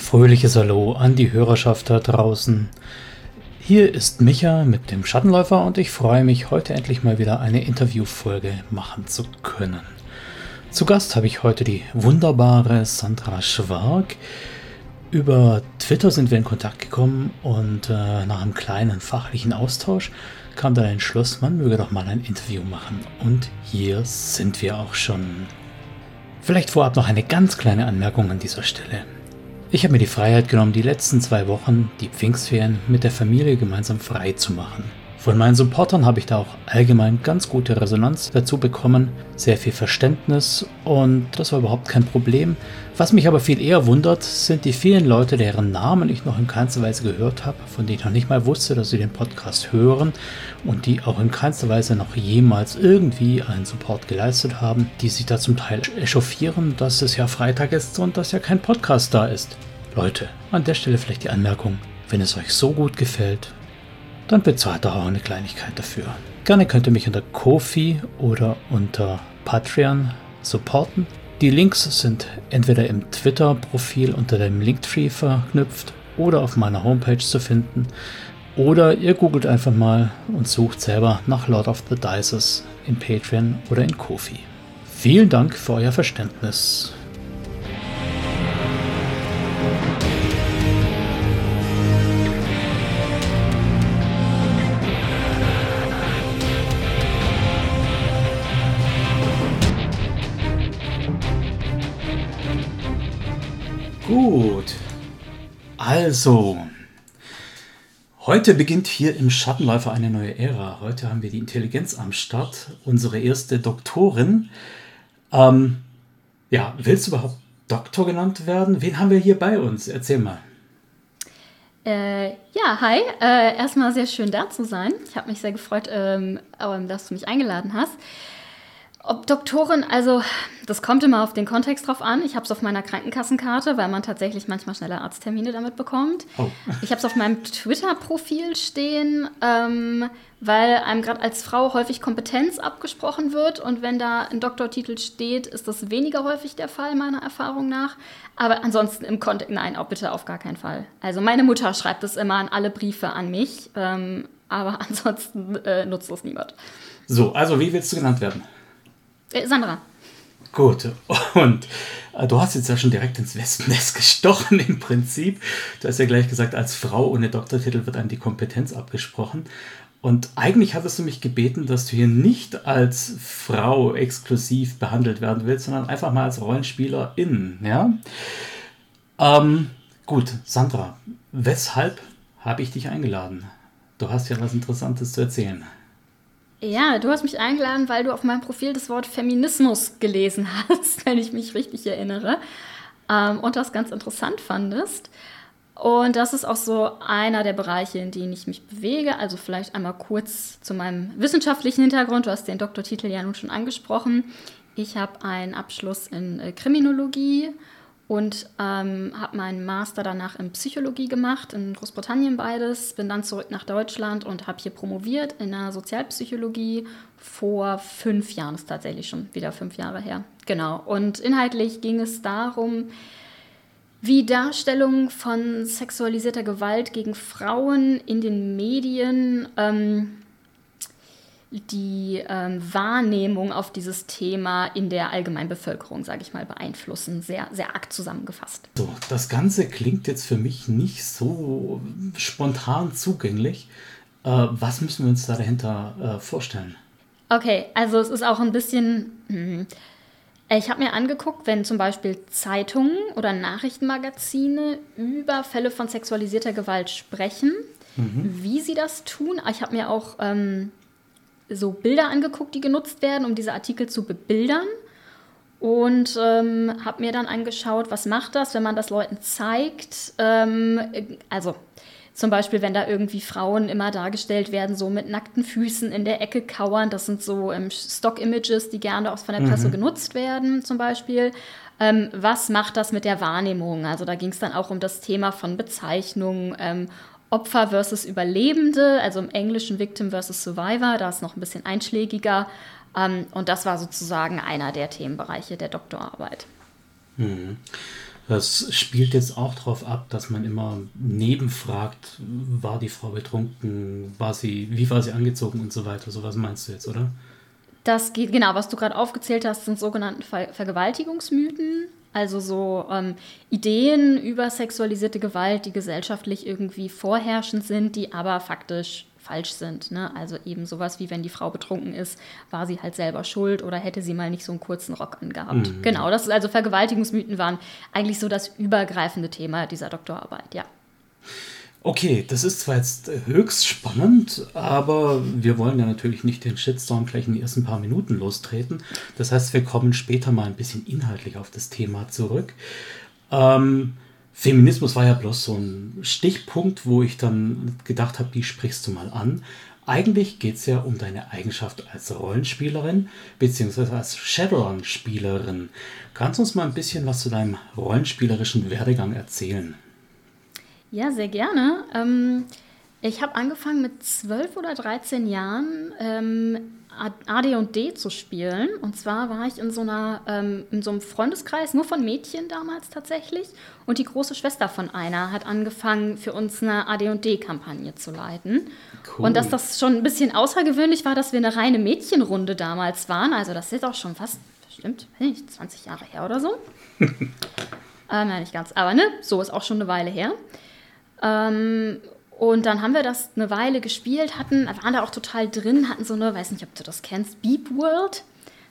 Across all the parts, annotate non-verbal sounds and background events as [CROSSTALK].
Fröhliches Hallo an die Hörerschaft da draußen. Hier ist Micha mit dem Schattenläufer und ich freue mich, heute endlich mal wieder eine Interviewfolge machen zu können. Zu Gast habe ich heute die wunderbare Sandra Schwark. Über Twitter sind wir in Kontakt gekommen und äh, nach einem kleinen fachlichen Austausch kam dann ein Schluss, man möge doch mal ein Interview machen. Und hier sind wir auch schon. Vielleicht vorab noch eine ganz kleine Anmerkung an dieser Stelle. Ich habe mir die Freiheit genommen, die letzten zwei Wochen, die Pfingstferien, mit der Familie gemeinsam frei zu machen. Von meinen Supportern habe ich da auch allgemein ganz gute Resonanz dazu bekommen, sehr viel Verständnis und das war überhaupt kein Problem. Was mich aber viel eher wundert, sind die vielen Leute, deren Namen ich noch in keinster Weise gehört habe, von denen ich noch nicht mal wusste, dass sie den Podcast hören und die auch in keinster Weise noch jemals irgendwie einen Support geleistet haben, die sich da zum Teil echauffieren, dass es ja Freitag ist und dass ja kein Podcast da ist. Leute, an der Stelle vielleicht die Anmerkung, wenn es euch so gut gefällt, dann bezahlt auch eine Kleinigkeit dafür. Gerne könnt ihr mich unter Kofi oder unter Patreon supporten. Die Links sind entweder im Twitter-Profil unter dem Linktree verknüpft oder auf meiner Homepage zu finden. Oder ihr googelt einfach mal und sucht selber nach Lord of the Dices in Patreon oder in Kofi. Vielen Dank für euer Verständnis. Gut. Also, heute beginnt hier im Schattenläufer eine neue Ära. Heute haben wir die Intelligenz am Start, unsere erste Doktorin. Ähm, ja, willst du überhaupt Doktor genannt werden? Wen haben wir hier bei uns? Erzähl mal. Äh, ja, hi. Äh, erstmal sehr schön da zu sein. Ich habe mich sehr gefreut, ähm, dass du mich eingeladen hast. Ob Doktorin, also das kommt immer auf den Kontext drauf an. Ich habe es auf meiner Krankenkassenkarte, weil man tatsächlich manchmal schneller Arzttermine damit bekommt. Oh. Ich habe es auf meinem Twitter-Profil stehen, ähm, weil einem gerade als Frau häufig Kompetenz abgesprochen wird. Und wenn da ein Doktortitel steht, ist das weniger häufig der Fall, meiner Erfahrung nach. Aber ansonsten im Kontext, nein, auch bitte auf gar keinen Fall. Also meine Mutter schreibt es immer an alle Briefe an mich, ähm, aber [LAUGHS] ansonsten äh, nutzt das niemand. So, also wie willst du genannt werden? Äh, Sandra. Gut, und äh, du hast jetzt ja schon direkt ins Wespennest [LAUGHS] gestochen im Prinzip. Du hast ja gleich gesagt, als Frau ohne Doktortitel wird einem die Kompetenz abgesprochen. Und eigentlich hattest du mich gebeten, dass du hier nicht als Frau exklusiv behandelt werden willst, sondern einfach mal als Rollenspielerin. Ja? Ähm, gut, Sandra, weshalb habe ich dich eingeladen? Du hast ja was Interessantes zu erzählen. Ja, du hast mich eingeladen, weil du auf meinem Profil das Wort Feminismus gelesen [LAUGHS] hast, wenn ich mich richtig erinnere. Ähm, und das ganz interessant fandest. Und das ist auch so einer der Bereiche, in denen ich mich bewege. Also vielleicht einmal kurz zu meinem wissenschaftlichen Hintergrund. Du hast den Doktortitel ja nun schon angesprochen. Ich habe einen Abschluss in äh, Kriminologie und ähm, habe meinen Master danach in Psychologie gemacht, in Großbritannien beides, bin dann zurück nach Deutschland und habe hier promoviert in der Sozialpsychologie vor fünf Jahren, ist tatsächlich schon wieder fünf Jahre her. Genau. Und inhaltlich ging es darum, wie Darstellung von sexualisierter Gewalt gegen Frauen in den Medien ähm, die ähm, Wahrnehmung auf dieses Thema in der Allgemeinbevölkerung, sage ich mal, beeinflussen. Sehr, sehr arg zusammengefasst. So, das Ganze klingt jetzt für mich nicht so spontan zugänglich. Äh, was müssen wir uns da dahinter äh, vorstellen? Okay, also es ist auch ein bisschen. Hm, ich habe mir angeguckt, wenn zum Beispiel Zeitungen oder Nachrichtenmagazine über Fälle von sexualisierter Gewalt sprechen, mhm. wie sie das tun. Ich habe mir auch ähm, so Bilder angeguckt, die genutzt werden, um diese Artikel zu bebildern. Und ähm, habe mir dann angeschaut, was macht das, wenn man das Leuten zeigt. Ähm, also zum Beispiel, wenn da irgendwie Frauen immer dargestellt werden, so mit nackten Füßen in der Ecke kauern. Das sind so ähm, Stock-Images, die gerne auch von der Presse mhm. genutzt werden, zum Beispiel. Ähm, was macht das mit der Wahrnehmung? Also da ging es dann auch um das Thema von Bezeichnungen ähm, Opfer versus Überlebende, also im Englischen Victim versus Survivor, da ist noch ein bisschen einschlägiger. Ähm, und das war sozusagen einer der Themenbereiche der Doktorarbeit. Mhm. Das spielt jetzt auch darauf ab, dass man immer nebenfragt, war die Frau betrunken, war sie, wie war sie angezogen und so weiter. So was meinst du jetzt, oder? Das geht, genau, was du gerade aufgezählt hast, sind sogenannte Ver Vergewaltigungsmythen. Also so ähm, Ideen über sexualisierte Gewalt, die gesellschaftlich irgendwie vorherrschend sind, die aber faktisch falsch sind. Ne? Also eben sowas wie, wenn die Frau betrunken ist, war sie halt selber schuld oder hätte sie mal nicht so einen kurzen Rock angehabt. Mhm. Genau, das ist also Vergewaltigungsmythen waren eigentlich so das übergreifende Thema dieser Doktorarbeit, ja. Okay, das ist zwar jetzt höchst spannend, aber wir wollen ja natürlich nicht den Shitstorm gleich in den ersten paar Minuten lostreten. Das heißt, wir kommen später mal ein bisschen inhaltlich auf das Thema zurück. Ähm, Feminismus war ja bloß so ein Stichpunkt, wo ich dann gedacht habe, die sprichst du mal an. Eigentlich geht es ja um deine Eigenschaft als Rollenspielerin beziehungsweise als Shadowrun-Spielerin. Kannst du uns mal ein bisschen was zu deinem rollenspielerischen Werdegang erzählen? Ja, sehr gerne. Ähm, ich habe angefangen mit 12 oder 13 Jahren ähm, AD&D zu spielen. Und zwar war ich in so, einer, ähm, in so einem Freundeskreis, nur von Mädchen damals tatsächlich. Und die große Schwester von einer hat angefangen, für uns eine AD&D-Kampagne zu leiten. Cool. Und dass das schon ein bisschen außergewöhnlich war, dass wir eine reine Mädchenrunde damals waren. Also das ist auch schon fast, bestimmt, nicht, 20 Jahre her oder so. [LAUGHS] äh, nein, nicht ganz. Aber ne, so ist auch schon eine Weile her. Ähm, und dann haben wir das eine Weile gespielt, hatten, waren da auch total drin, hatten so eine, weiß nicht, ob du das kennst, Beep World.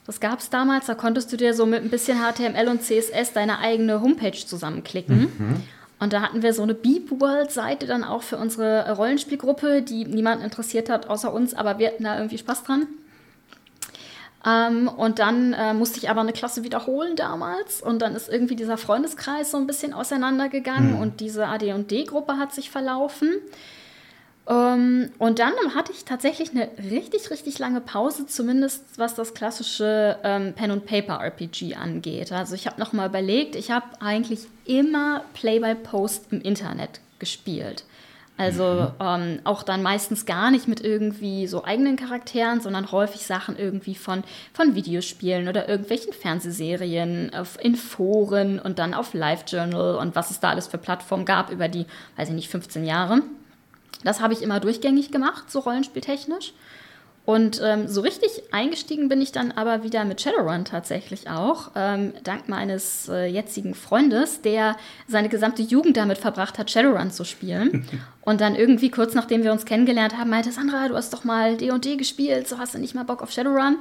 Das gab es damals, da konntest du dir so mit ein bisschen HTML und CSS deine eigene Homepage zusammenklicken. Mhm. Und da hatten wir so eine Beep World-Seite dann auch für unsere Rollenspielgruppe, die niemanden interessiert hat außer uns, aber wir hatten da irgendwie Spaß dran. Ähm, und dann äh, musste ich aber eine Klasse wiederholen damals. Und dann ist irgendwie dieser Freundeskreis so ein bisschen auseinandergegangen mhm. und diese AD&D-Gruppe hat sich verlaufen. Ähm, und dann hatte ich tatsächlich eine richtig, richtig lange Pause, zumindest was das klassische ähm, Pen-and-Paper-RPG angeht. Also ich habe nochmal überlegt, ich habe eigentlich immer Play-by-Post im Internet gespielt. Also mhm. ähm, auch dann meistens gar nicht mit irgendwie so eigenen Charakteren, sondern häufig Sachen irgendwie von, von Videospielen oder irgendwelchen Fernsehserien, auf, in Foren und dann auf Live-Journal und was es da alles für Plattformen gab über die, weiß ich nicht, 15 Jahre. Das habe ich immer durchgängig gemacht, so rollenspieltechnisch. Und ähm, so richtig eingestiegen bin ich dann aber wieder mit Shadowrun tatsächlich auch, ähm, dank meines äh, jetzigen Freundes, der seine gesamte Jugend damit verbracht hat, Shadowrun zu spielen. [LAUGHS] und dann irgendwie kurz nachdem wir uns kennengelernt haben, meinte Sandra, du hast doch mal D&D gespielt, so hast du nicht mal Bock auf Shadowrun.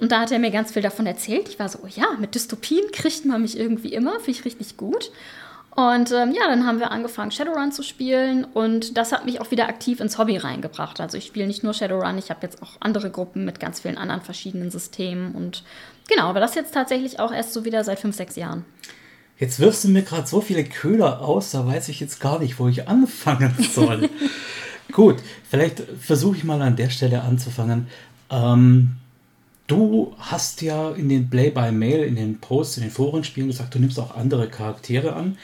Und da hat er mir ganz viel davon erzählt. Ich war so, oh ja, mit Dystopien kriegt man mich irgendwie immer, finde ich richtig gut. Und ähm, ja, dann haben wir angefangen, Shadowrun zu spielen und das hat mich auch wieder aktiv ins Hobby reingebracht. Also ich spiele nicht nur Shadowrun, ich habe jetzt auch andere Gruppen mit ganz vielen anderen verschiedenen Systemen und genau, aber das jetzt tatsächlich auch erst so wieder seit fünf, sechs Jahren. Jetzt wirfst du mir gerade so viele Köder aus, da weiß ich jetzt gar nicht, wo ich anfangen [LAUGHS] soll. Gut, vielleicht versuche ich mal an der Stelle anzufangen. Ähm, Du hast ja in den Play-by-Mail, in den Posts, in den Forenspielen gesagt, du nimmst auch andere Charaktere an.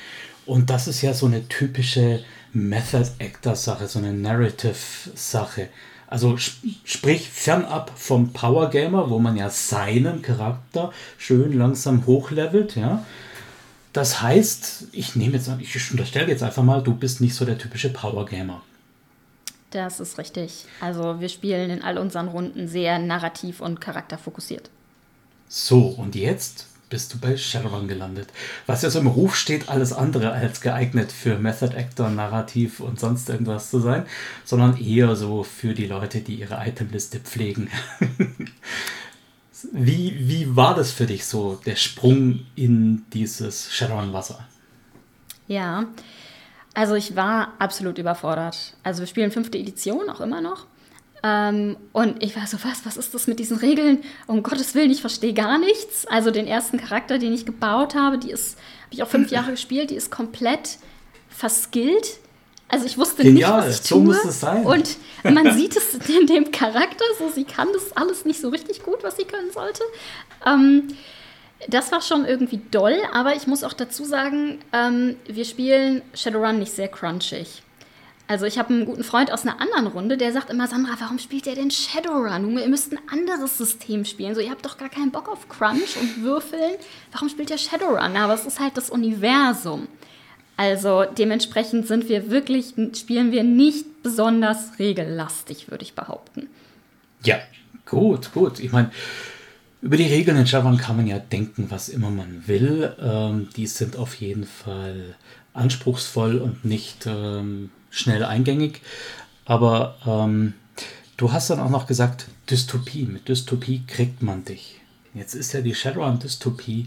Und das ist ja so eine typische Method-Actor-Sache, so eine Narrative-Sache. Also sp sprich fernab vom Power Gamer, wo man ja seinen Charakter schön langsam hochlevelt, ja. Das heißt, ich nehme jetzt, ich unterstelle jetzt einfach mal, du bist nicht so der typische Power Gamer. Das ist richtig. Also wir spielen in all unseren Runden sehr narrativ und charakterfokussiert. So, und jetzt bist du bei Shadowrun gelandet. Was ja so im Ruf steht, alles andere als geeignet für Method Actor, Narrativ und sonst irgendwas zu sein, sondern eher so für die Leute, die ihre Itemliste pflegen. [LAUGHS] wie, wie war das für dich so, der Sprung in dieses Shadowrun-Wasser? Ja, also ich war absolut überfordert. Also wir spielen fünfte Edition auch immer noch. Ähm, und ich war so, was, was ist das mit diesen Regeln? Um Gottes Willen, ich verstehe gar nichts. Also den ersten Charakter, den ich gebaut habe, die ist, habe ich auch fünf [LAUGHS] Jahre gespielt, die ist komplett verskillt. Also ich wusste Genial, nicht, was ich tue. So muss es sein. Und man [LAUGHS] sieht es in dem Charakter, so sie kann das alles nicht so richtig gut, was sie können sollte. Ähm, das war schon irgendwie doll, aber ich muss auch dazu sagen, ähm, wir spielen Shadowrun nicht sehr crunchig. Also ich habe einen guten Freund aus einer anderen Runde, der sagt immer, Sandra, warum spielt ihr denn Shadowrun? Ihr müsst ein anderes System spielen. So, ihr habt doch gar keinen Bock auf Crunch und Würfeln. Warum spielt ihr Shadowrun? Aber es ist halt das Universum. Also dementsprechend sind wir wirklich, spielen wir nicht besonders regellastig, würde ich behaupten. Ja, gut, gut. Ich meine, über die Regeln in Shadowrun kann man ja denken, was immer man will. Ähm, die sind auf jeden Fall anspruchsvoll und nicht ähm, schnell eingängig. Aber ähm, du hast dann auch noch gesagt, Dystopie. Mit Dystopie kriegt man dich. Jetzt ist ja die Shadowrun-Dystopie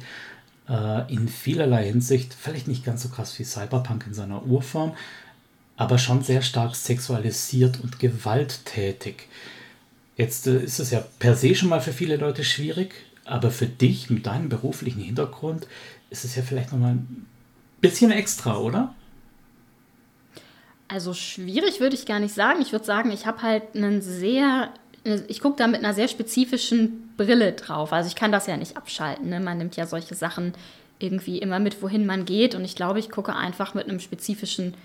äh, in vielerlei Hinsicht vielleicht nicht ganz so krass wie Cyberpunk in seiner Urform, aber schon sehr stark sexualisiert und gewalttätig. Jetzt äh, ist es ja per se schon mal für viele Leute schwierig, aber für dich mit deinem beruflichen Hintergrund ist es ja vielleicht nochmal ein bisschen extra, oder? Also schwierig würde ich gar nicht sagen. Ich würde sagen, ich habe halt einen sehr, ich gucke da mit einer sehr spezifischen Brille drauf. Also ich kann das ja nicht abschalten. Ne? Man nimmt ja solche Sachen irgendwie immer mit, wohin man geht. Und ich glaube, ich gucke einfach mit einem spezifischen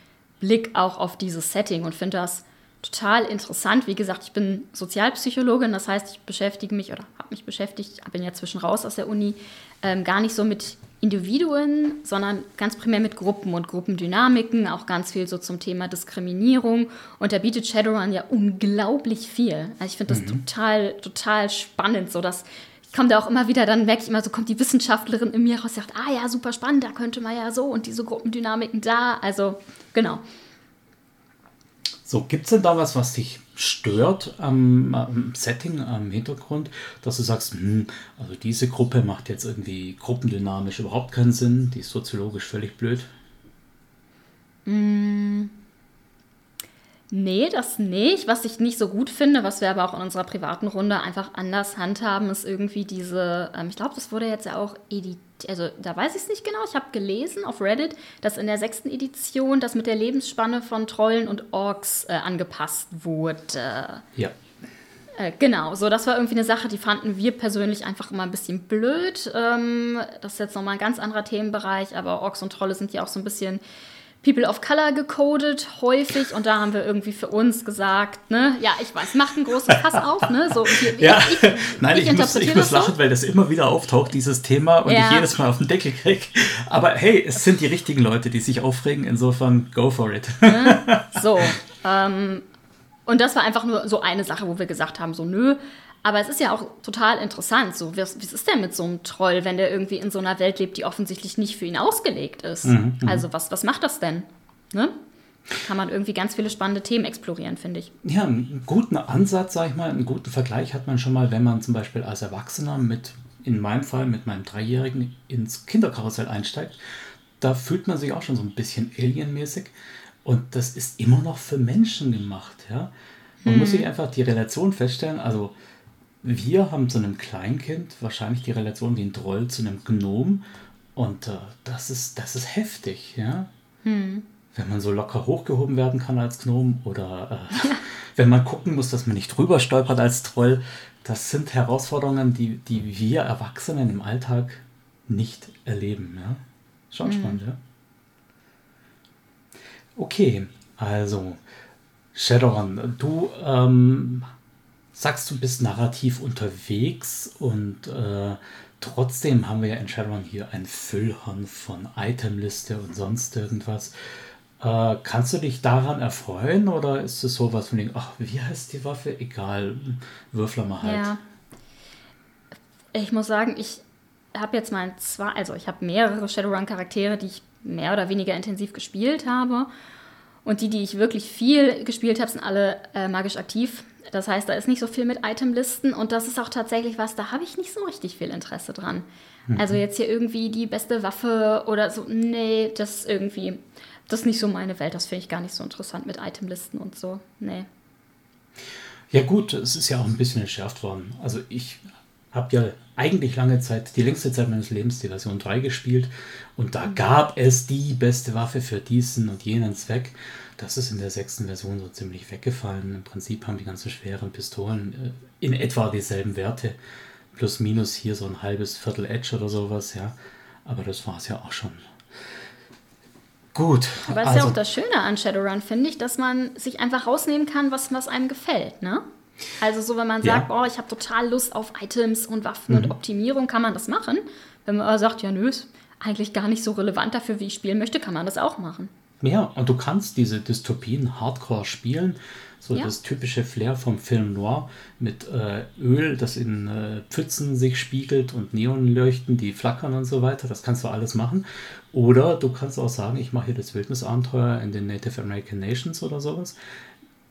Blick auch auf dieses Setting und finde das total interessant. Wie gesagt, ich bin Sozialpsychologin, das heißt, ich beschäftige mich oder habe mich beschäftigt, bin ja zwischen raus aus der Uni, ähm, gar nicht so mit Individuen, sondern ganz primär mit Gruppen und Gruppendynamiken, auch ganz viel so zum Thema Diskriminierung. Und da bietet Shadowrun ja unglaublich viel. Also ich finde das mhm. total, total spannend, so dass ich komme da auch immer wieder, dann merke ich immer, so kommt die Wissenschaftlerin in mir raus, sagt, ah ja, super spannend, da könnte man ja so und diese Gruppendynamiken da. Also genau. So, gibt es denn da was, was dich stört am, am, Setting, am Hintergrund, dass du sagst, hm, also diese Gruppe macht jetzt irgendwie gruppendynamisch überhaupt keinen Sinn, die ist soziologisch völlig blöd? Mm, nee, das nicht. Was ich nicht so gut finde, was wir aber auch in unserer privaten Runde einfach anders handhaben, ist irgendwie diese, ähm, ich glaube, das wurde jetzt ja auch editiert also da weiß ich es nicht genau, ich habe gelesen auf Reddit, dass in der sechsten Edition das mit der Lebensspanne von Trollen und Orks äh, angepasst wurde. Ja. Äh, genau, so das war irgendwie eine Sache, die fanden wir persönlich einfach immer ein bisschen blöd. Ähm, das ist jetzt nochmal ein ganz anderer Themenbereich, aber Orks und Trolle sind ja auch so ein bisschen People of Color gecodet, häufig. Und da haben wir irgendwie für uns gesagt, ne, ja, ich weiß, macht ein großes Fass [LAUGHS] auf, ne? So, hier, ja. ich, ich, Nein, ich, ich muss, ich muss lachen, so. weil das immer wieder auftaucht, dieses Thema, und ja. ich jedes Mal auf den Deckel kriege. Aber hey, es sind die richtigen Leute, die sich aufregen, insofern go for it. Ne? So. Ähm, und das war einfach nur so eine Sache, wo wir gesagt haben, so, nö, aber es ist ja auch total interessant. So, was, was ist denn mit so einem Troll, wenn der irgendwie in so einer Welt lebt, die offensichtlich nicht für ihn ausgelegt ist? Mhm, mhm, also, was, was macht das denn? Ne? Kann man irgendwie ganz viele spannende Themen explorieren, finde ich. Ja, einen guten Ansatz, sag ich mal, einen guten Vergleich hat man schon mal, wenn man zum Beispiel als Erwachsener mit, in meinem Fall mit meinem Dreijährigen ins Kinderkarussell einsteigt. Da fühlt man sich auch schon so ein bisschen alienmäßig. Und das ist immer noch für Menschen gemacht, ja. Man hm. muss sich einfach die Relation feststellen, also wir haben zu einem Kleinkind wahrscheinlich die Relation wie ein Troll zu einem Gnom. Und äh, das, ist, das ist heftig, ja. Hm. Wenn man so locker hochgehoben werden kann als Gnom oder äh, ja. [LAUGHS] wenn man gucken muss, dass man nicht drüber stolpert als Troll. Das sind Herausforderungen, die, die wir Erwachsenen im Alltag nicht erleben. Ja? Schon hm. spannend, ja. Okay, also Shadowrun, du ähm, sagst, du bist narrativ unterwegs und äh, trotzdem haben wir ja in Shadowrun hier ein Füllhorn von Itemliste und sonst irgendwas. Äh, kannst du dich daran erfreuen oder ist es sowas von ach, wie heißt die Waffe? Egal, würfler mal halt. Ja. Ich muss sagen, ich habe jetzt mal zwei, also ich habe mehrere Shadowrun-Charaktere, die ich mehr oder weniger intensiv gespielt habe. Und die, die ich wirklich viel gespielt habe, sind alle äh, magisch aktiv. Das heißt, da ist nicht so viel mit Itemlisten und das ist auch tatsächlich was, da habe ich nicht so richtig viel Interesse dran. Mhm. Also jetzt hier irgendwie die beste Waffe oder so, nee, das ist irgendwie, das ist nicht so meine Welt. Das finde ich gar nicht so interessant mit Itemlisten und so. Nee. Ja gut, es ist ja auch ein bisschen entschärft worden. Also ich habe ja eigentlich lange Zeit, die längste Zeit meines Lebens, die Version 3 gespielt und da gab es die beste Waffe für diesen und jenen Zweck. Das ist in der sechsten Version so ziemlich weggefallen. Im Prinzip haben die ganzen schweren Pistolen äh, in etwa dieselben Werte. Plus minus hier so ein halbes Viertel Edge oder sowas, ja. Aber das war es ja auch schon. Gut. Aber es also, ist ja auch das Schöne an Shadowrun, finde ich, dass man sich einfach rausnehmen kann, was, was einem gefällt, ne? Also so, wenn man sagt, ja. oh, ich habe total Lust auf Items und Waffen mhm. und Optimierung, kann man das machen. Wenn man aber sagt, ja, nö, ist eigentlich gar nicht so relevant dafür, wie ich spielen möchte, kann man das auch machen. Ja, und du kannst diese Dystopien hardcore spielen. So ja. das typische Flair vom Film Noir mit äh, Öl, das in äh, Pfützen sich spiegelt und Neonleuchten, die flackern und so weiter. Das kannst du alles machen. Oder du kannst auch sagen, ich mache hier das Wildnisabenteuer in den Native American Nations oder sowas.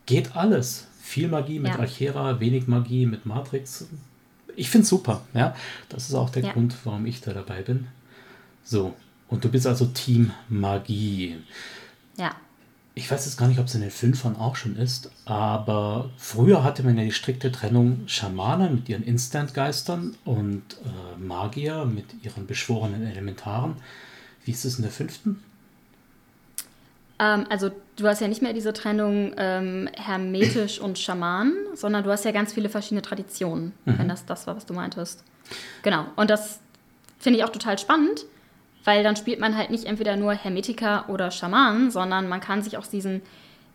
Geht alles. Viel Magie mit ja. Archera, wenig Magie mit Matrix. Ich finde es super. Ja? Das ist auch der ja. Grund, warum ich da dabei bin. So, und du bist also Team Magie. Ja ich weiß jetzt gar nicht, ob es in den Fünfern auch schon ist, aber früher hatte man ja die strikte Trennung Schamanen mit ihren Instant-Geistern und äh, Magier mit ihren beschworenen Elementaren. Wie ist es in der fünften? Ähm, also du hast ja nicht mehr diese Trennung ähm, hermetisch und Schaman, sondern du hast ja ganz viele verschiedene Traditionen, mhm. wenn das das war, was du meintest. Genau, und das finde ich auch total spannend, weil dann spielt man halt nicht entweder nur Hermetiker oder Schamanen, sondern man kann sich aus diesen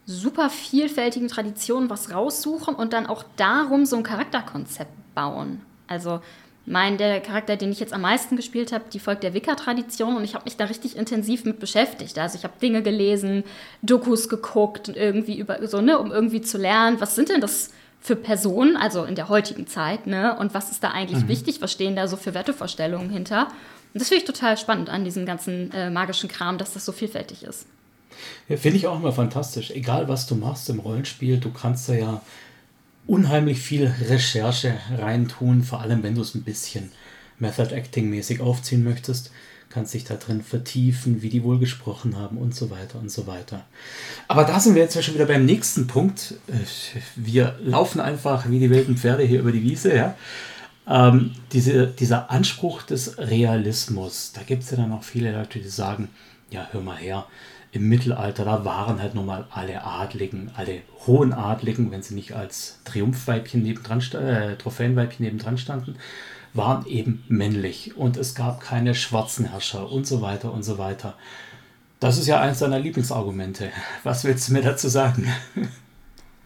super vielfältigen Traditionen was raussuchen und dann auch darum so ein Charakterkonzept bauen. Also mein, der Charakter, den ich jetzt am meisten gespielt habe, die folgt der Wicca-Tradition und ich habe mich da richtig intensiv mit beschäftigt. Also ich habe Dinge gelesen, Dokus geguckt und irgendwie über so, ne, um irgendwie zu lernen, was sind denn das für Personen, also in der heutigen Zeit, ne? Und was ist da eigentlich mhm. wichtig? Was stehen da so für Wertevorstellungen hinter? Und das finde ich total spannend an diesem ganzen äh, magischen Kram, dass das so vielfältig ist. Ja, finde ich auch immer fantastisch. Egal, was du machst im Rollenspiel, du kannst da ja unheimlich viel Recherche reintun, vor allem wenn du es ein bisschen Method Acting mäßig aufziehen möchtest, kannst dich da drin vertiefen, wie die wohl gesprochen haben und so weiter und so weiter. Aber da sind wir jetzt ja schon wieder beim nächsten Punkt. Wir laufen einfach wie die wilden Pferde hier über die Wiese, ja. Ähm, diese, dieser Anspruch des Realismus, da gibt es ja dann auch viele Leute, die sagen, ja, hör mal her, im Mittelalter, da waren halt nun mal alle Adligen, alle hohen Adligen, wenn sie nicht als Triumphweibchen nebendran, äh, Trophäenweibchen nebendran standen, waren eben männlich und es gab keine schwarzen Herrscher und so weiter und so weiter. Das ist ja eins deiner Lieblingsargumente. Was willst du mir dazu sagen?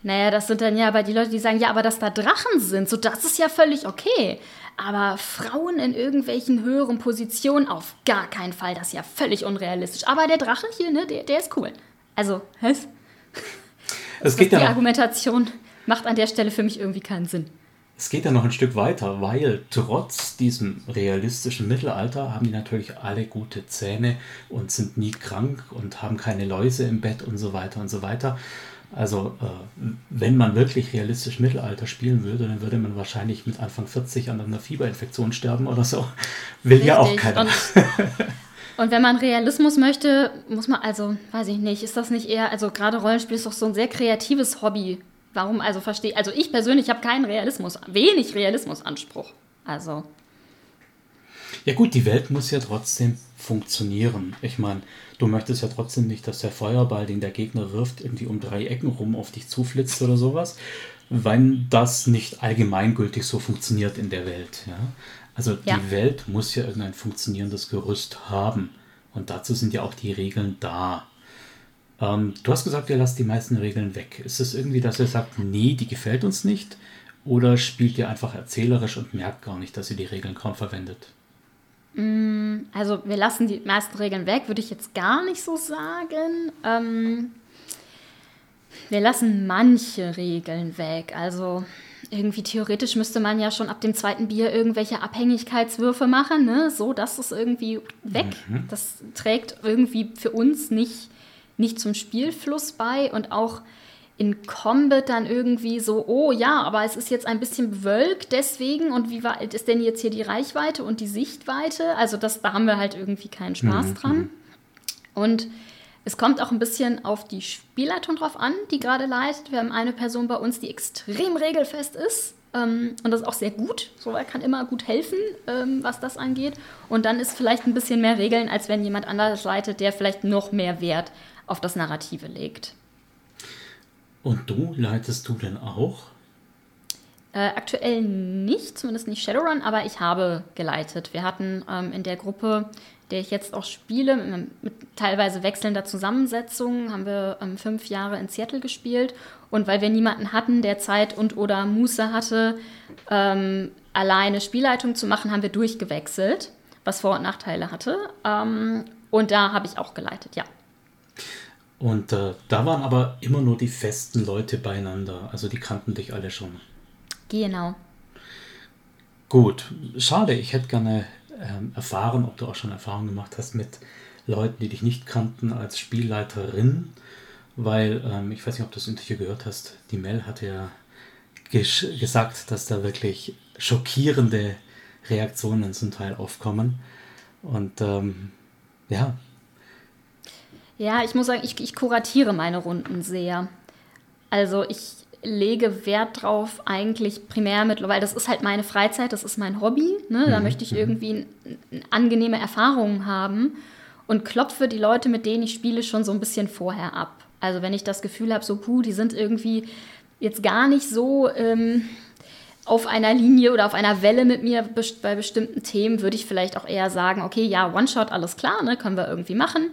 Naja, das sind dann ja aber die Leute, die sagen, ja, aber dass da Drachen sind, so das ist ja völlig okay. Aber Frauen in irgendwelchen höheren Positionen auf gar keinen Fall, das ist ja völlig unrealistisch. Aber der Drache hier, ne, der, der ist cool. Also, was? Es [LAUGHS] geht die ja Argumentation macht an der Stelle für mich irgendwie keinen Sinn. Es geht ja noch ein Stück weiter, weil trotz diesem realistischen Mittelalter haben die natürlich alle gute Zähne und sind nie krank und haben keine Läuse im Bett und so weiter und so weiter. Also äh, wenn man wirklich realistisch Mittelalter spielen würde, dann würde man wahrscheinlich mit Anfang 40 an einer Fieberinfektion sterben oder so. Will Richtig. ja auch keiner. Und, und, wenn man Realismus möchte, muss man, also weiß ich nicht, ist das nicht eher, also gerade Rollenspiel ist doch so ein sehr kreatives Hobby. Warum also verstehe, also ich persönlich habe keinen Realismus, wenig Realismusanspruch. Also. Ja gut, die Welt muss ja trotzdem funktionieren. Ich meine, du möchtest ja trotzdem nicht, dass der Feuerball, den der Gegner wirft, irgendwie um drei Ecken rum auf dich zuflitzt oder sowas, wenn das nicht allgemeingültig so funktioniert in der Welt. Ja? Also ja. die Welt muss ja irgendein funktionierendes Gerüst haben. Und dazu sind ja auch die Regeln da. Ähm, du hast gesagt, ihr lasst die meisten Regeln weg. Ist es irgendwie, dass ihr sagt, nee, die gefällt uns nicht? Oder spielt ihr einfach erzählerisch und merkt gar nicht, dass ihr die Regeln kaum verwendet? Mm, also wir lassen die meisten Regeln weg, würde ich jetzt gar nicht so sagen. Ähm, wir lassen manche Regeln weg. Also irgendwie theoretisch müsste man ja schon ab dem zweiten Bier irgendwelche Abhängigkeitswürfe machen, ne? So, das ist irgendwie weg. Mhm. Das trägt irgendwie für uns nicht, nicht zum Spielfluss bei und auch in Combat dann irgendwie so, oh ja, aber es ist jetzt ein bisschen bewölkt deswegen und wie weit ist denn jetzt hier die Reichweite und die Sichtweite? Also das, da haben wir halt irgendwie keinen Spaß mhm. dran. Mhm. Und es kommt auch ein bisschen auf die Spielleitung drauf an, die gerade leitet. Wir haben eine Person bei uns, die extrem regelfest ist. Ähm, und das ist auch sehr gut. So, er kann immer gut helfen, ähm, was das angeht. Und dann ist vielleicht ein bisschen mehr Regeln, als wenn jemand anders leitet, der vielleicht noch mehr Wert auf das Narrative legt. Und du, leitest du denn auch? Äh, aktuell nicht, zumindest nicht Shadowrun, aber ich habe geleitet. Wir hatten ähm, in der Gruppe der ich jetzt auch spiele, mit, mit teilweise wechselnder Zusammensetzung, haben wir ähm, fünf Jahre in Seattle gespielt. Und weil wir niemanden hatten, der Zeit und oder Muße hatte, ähm, alleine Spielleitung zu machen, haben wir durchgewechselt, was Vor- und Nachteile hatte. Ähm, und da habe ich auch geleitet, ja. Und äh, da waren aber immer nur die festen Leute beieinander. Also die kannten dich alle schon. Genau. Gut, schade. Ich hätte gerne ähm, erfahren, ob du auch schon Erfahrung gemacht hast mit Leuten, die dich nicht kannten als Spielleiterin. Weil, ähm, ich weiß nicht, ob du das Interview gehört hast, die Mel hatte ja gesagt, dass da wirklich schockierende Reaktionen zum Teil aufkommen. Und ähm, ja, ja, ich muss sagen, ich, ich kuratiere meine Runden sehr. Also ich lege Wert drauf, eigentlich primär mittlerweile, das ist halt meine Freizeit, das ist mein Hobby. Ne? Da mhm. möchte ich mhm. irgendwie angenehme Erfahrungen haben und klopfe die Leute, mit denen ich spiele, schon so ein bisschen vorher ab. Also wenn ich das Gefühl habe, so, puh, die sind irgendwie jetzt gar nicht so ähm, auf einer Linie oder auf einer Welle mit mir bei bestimmten Themen, würde ich vielleicht auch eher sagen, okay, ja, One-Shot, alles klar, ne, können wir irgendwie machen.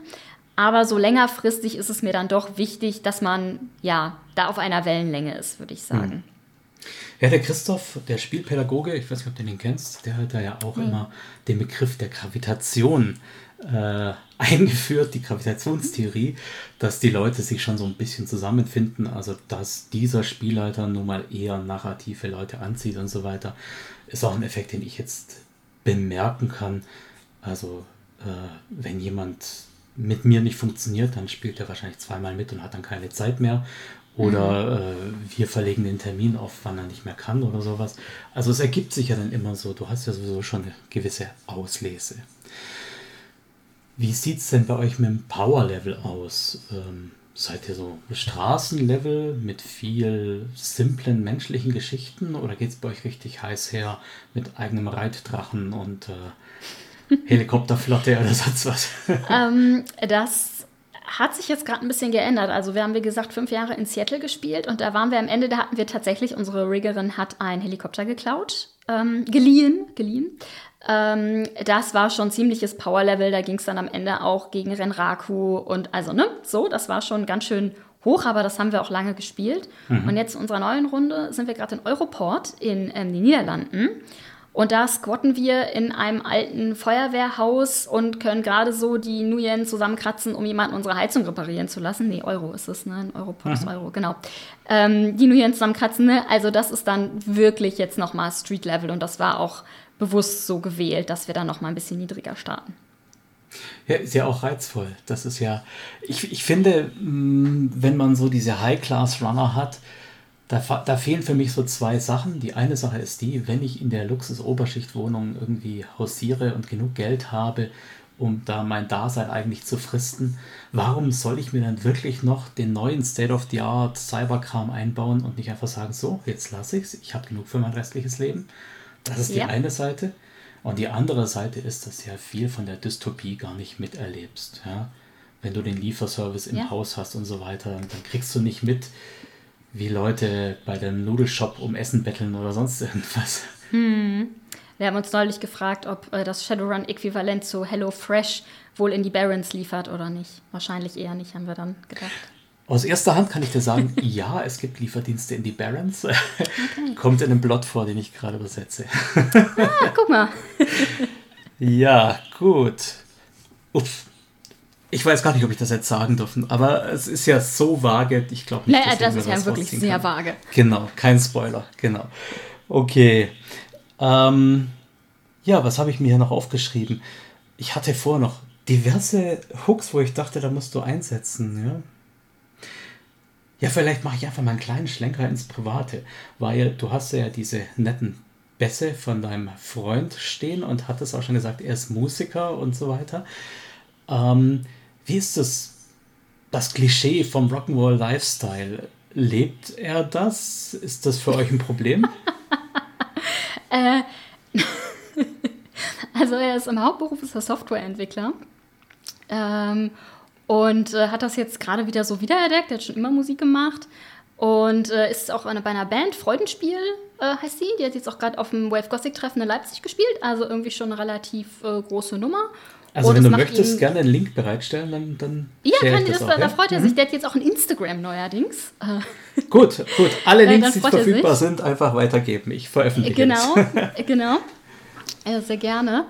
Aber so längerfristig ist es mir dann doch wichtig, dass man ja da auf einer Wellenlänge ist, würde ich sagen. Hm. Ja, der Christoph, der Spielpädagoge, ich weiß nicht, ob du den kennst, der hat da ja auch mhm. immer den Begriff der Gravitation äh, [LAUGHS] eingeführt, die Gravitationstheorie, dass die Leute sich schon so ein bisschen zusammenfinden, also dass dieser Spielleiter nun mal eher narrative Leute anzieht und so weiter, ist auch ein Effekt, den ich jetzt bemerken kann. Also äh, wenn jemand mit mir nicht funktioniert, dann spielt er wahrscheinlich zweimal mit und hat dann keine Zeit mehr. Oder mhm. äh, wir verlegen den Termin auf, wann er nicht mehr kann oder sowas. Also es ergibt sich ja dann immer so, du hast ja sowieso schon eine gewisse Auslese. Wie sieht es denn bei euch mit dem Power-Level aus? Ähm, seid ihr so Straßenlevel mit viel simplen menschlichen Geschichten oder geht es bei euch richtig heiß her mit eigenem Reitdrachen und äh, Helikopterflotte oder sonst was? [LAUGHS] ähm, das hat sich jetzt gerade ein bisschen geändert. Also wir haben, wie gesagt, fünf Jahre in Seattle gespielt und da waren wir am Ende, da hatten wir tatsächlich, unsere Riggerin hat einen Helikopter geklaut, ähm, geliehen, geliehen. Ähm, das war schon ziemliches Power-Level, da ging es dann am Ende auch gegen Renraku und also, ne, so, das war schon ganz schön hoch, aber das haben wir auch lange gespielt. Mhm. Und jetzt in unserer neuen Runde sind wir gerade in Europort in ähm, den Niederlanden. Und da squatten wir in einem alten Feuerwehrhaus und können gerade so die Nuyen zusammenkratzen, um jemanden unsere Heizung reparieren zu lassen. Nee, Euro ist es, ne? Ein Euro plus mhm. Euro, genau. Ähm, die Nuyen zusammenkratzen, ne? Also das ist dann wirklich jetzt nochmal Street Level und das war auch bewusst so gewählt, dass wir dann nochmal ein bisschen niedriger starten. Ja, ist ja auch reizvoll. Das ist ja, ich, ich finde, mm, wenn man so diese High-Class-Runner hat, da, da, fehlen für mich so zwei Sachen. Die eine Sache ist die, wenn ich in der Luxus-Oberschichtwohnung irgendwie hausiere und genug Geld habe, um da mein Dasein eigentlich zu fristen, warum soll ich mir dann wirklich noch den neuen State-of-the-Art Cyberkram einbauen und nicht einfach sagen, so, jetzt lasse ich es, ich habe genug für mein restliches Leben? Das ist die ja. eine Seite. Und die andere Seite ist, dass du ja viel von der Dystopie gar nicht miterlebst. Ja? Wenn du den Lieferservice im ja. Haus hast und so weiter, dann kriegst du nicht mit, wie Leute bei dem Nudelshop um Essen betteln oder sonst irgendwas. Hm. Wir haben uns neulich gefragt, ob äh, das Shadowrun-Äquivalent zu HelloFresh wohl in die Barons liefert oder nicht. Wahrscheinlich eher nicht, haben wir dann gedacht. Aus erster Hand kann ich dir sagen, [LAUGHS] ja, es gibt Lieferdienste in die Barons. Okay. Kommt in einem Blot vor, den ich gerade übersetze. ah, guck mal. [LAUGHS] ja, gut. Uff, ich weiß gar nicht, ob ich das jetzt sagen dürfen, aber es ist ja so vage, ich glaube nicht, naja, das ist ja wirklich sehr kann. vage. Genau, kein Spoiler, genau. Okay. Ähm, ja, was habe ich mir hier noch aufgeschrieben? Ich hatte vorher noch diverse Hooks, wo ich dachte, da musst du einsetzen, ja. Ja, vielleicht mache ich einfach mal einen kleinen Schlenker ins Private, weil du hast ja diese netten Bässe von deinem Freund stehen und hattest auch schon gesagt, er ist Musiker und so weiter. Ähm, wie ist das, das Klischee vom Rock'n'Roll Lifestyle? Lebt er das? Ist das für euch ein Problem? [LAUGHS] äh, [LAUGHS] also er ist im Hauptberuf ist er Softwareentwickler. Ähm, und äh, hat das jetzt gerade wieder so wiederentdeckt. Er hat schon immer Musik gemacht und äh, ist auch eine, bei einer Band, Freudenspiel äh, heißt sie. Die hat jetzt auch gerade auf dem Wave Gothic Treffen in Leipzig gespielt, also irgendwie schon eine relativ äh, große Nummer. Also wenn du möchtest, gerne einen Link bereitstellen, dann, dann Ja, kann das, das auch, da, ja? freut er sich. Der hat jetzt auch ein Instagram neuerdings. [LAUGHS] Gut, gut. Alle äh, Links, die verfügbar sind, einfach weitergeben. Ich veröffentliche Genau, [LAUGHS] [LAUGHS] genau. Ja, sehr gerne.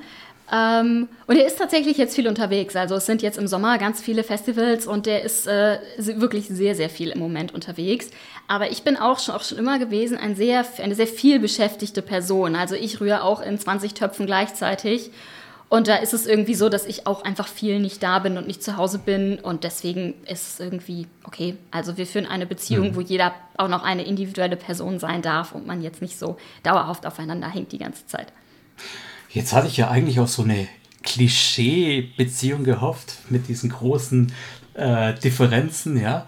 Ähm, und er ist tatsächlich jetzt viel unterwegs. Also es sind jetzt im Sommer ganz viele Festivals und der ist äh, wirklich sehr, sehr viel im Moment unterwegs. Aber ich bin auch schon, auch schon immer gewesen ein sehr, eine sehr viel beschäftigte Person. Also ich rühre auch in 20 Töpfen gleichzeitig. Und da ist es irgendwie so, dass ich auch einfach viel nicht da bin und nicht zu Hause bin. Und deswegen ist es irgendwie okay. Also wir führen eine Beziehung, mhm. wo jeder auch noch eine individuelle Person sein darf und man jetzt nicht so dauerhaft aufeinander hängt die ganze Zeit. Jetzt hatte ich ja eigentlich auch so eine Klischee-Beziehung gehofft mit diesen großen äh, Differenzen, ja.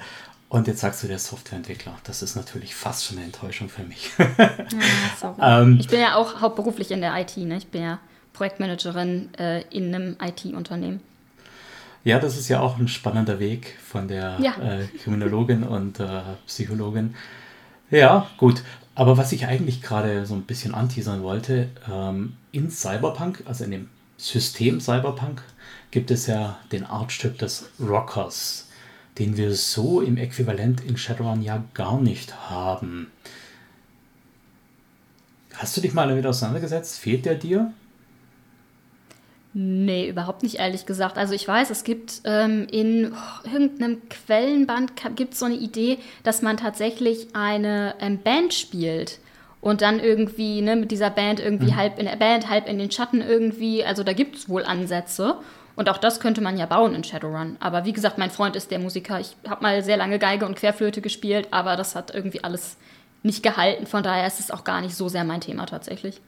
Und jetzt sagst du der Softwareentwickler. Das ist natürlich fast schon eine Enttäuschung für mich. [LAUGHS] ja, ähm, ich bin ja auch hauptberuflich in der IT, ne? Ich bin ja Projektmanagerin äh, in einem IT-Unternehmen. Ja, das ist ja auch ein spannender Weg von der ja. äh, Kriminologin und äh, Psychologin. Ja, gut. Aber was ich eigentlich gerade so ein bisschen anteasern wollte, ähm, in Cyberpunk, also in dem System Cyberpunk, gibt es ja den Artstück des Rockers, den wir so im Äquivalent in Shadowrun ja gar nicht haben. Hast du dich mal damit auseinandergesetzt? Fehlt der dir? Nee, überhaupt nicht, ehrlich gesagt. Also ich weiß, es gibt ähm, in oh, irgendeinem Quellenband gibt so eine Idee, dass man tatsächlich eine ähm, Band spielt und dann irgendwie ne, mit dieser Band irgendwie mhm. halb in der Band, halb in den Schatten irgendwie. Also da gibt es wohl Ansätze. Und auch das könnte man ja bauen in Shadowrun. Aber wie gesagt, mein Freund ist der Musiker. Ich habe mal sehr lange Geige und Querflöte gespielt, aber das hat irgendwie alles nicht gehalten. Von daher ist es auch gar nicht so sehr mein Thema tatsächlich.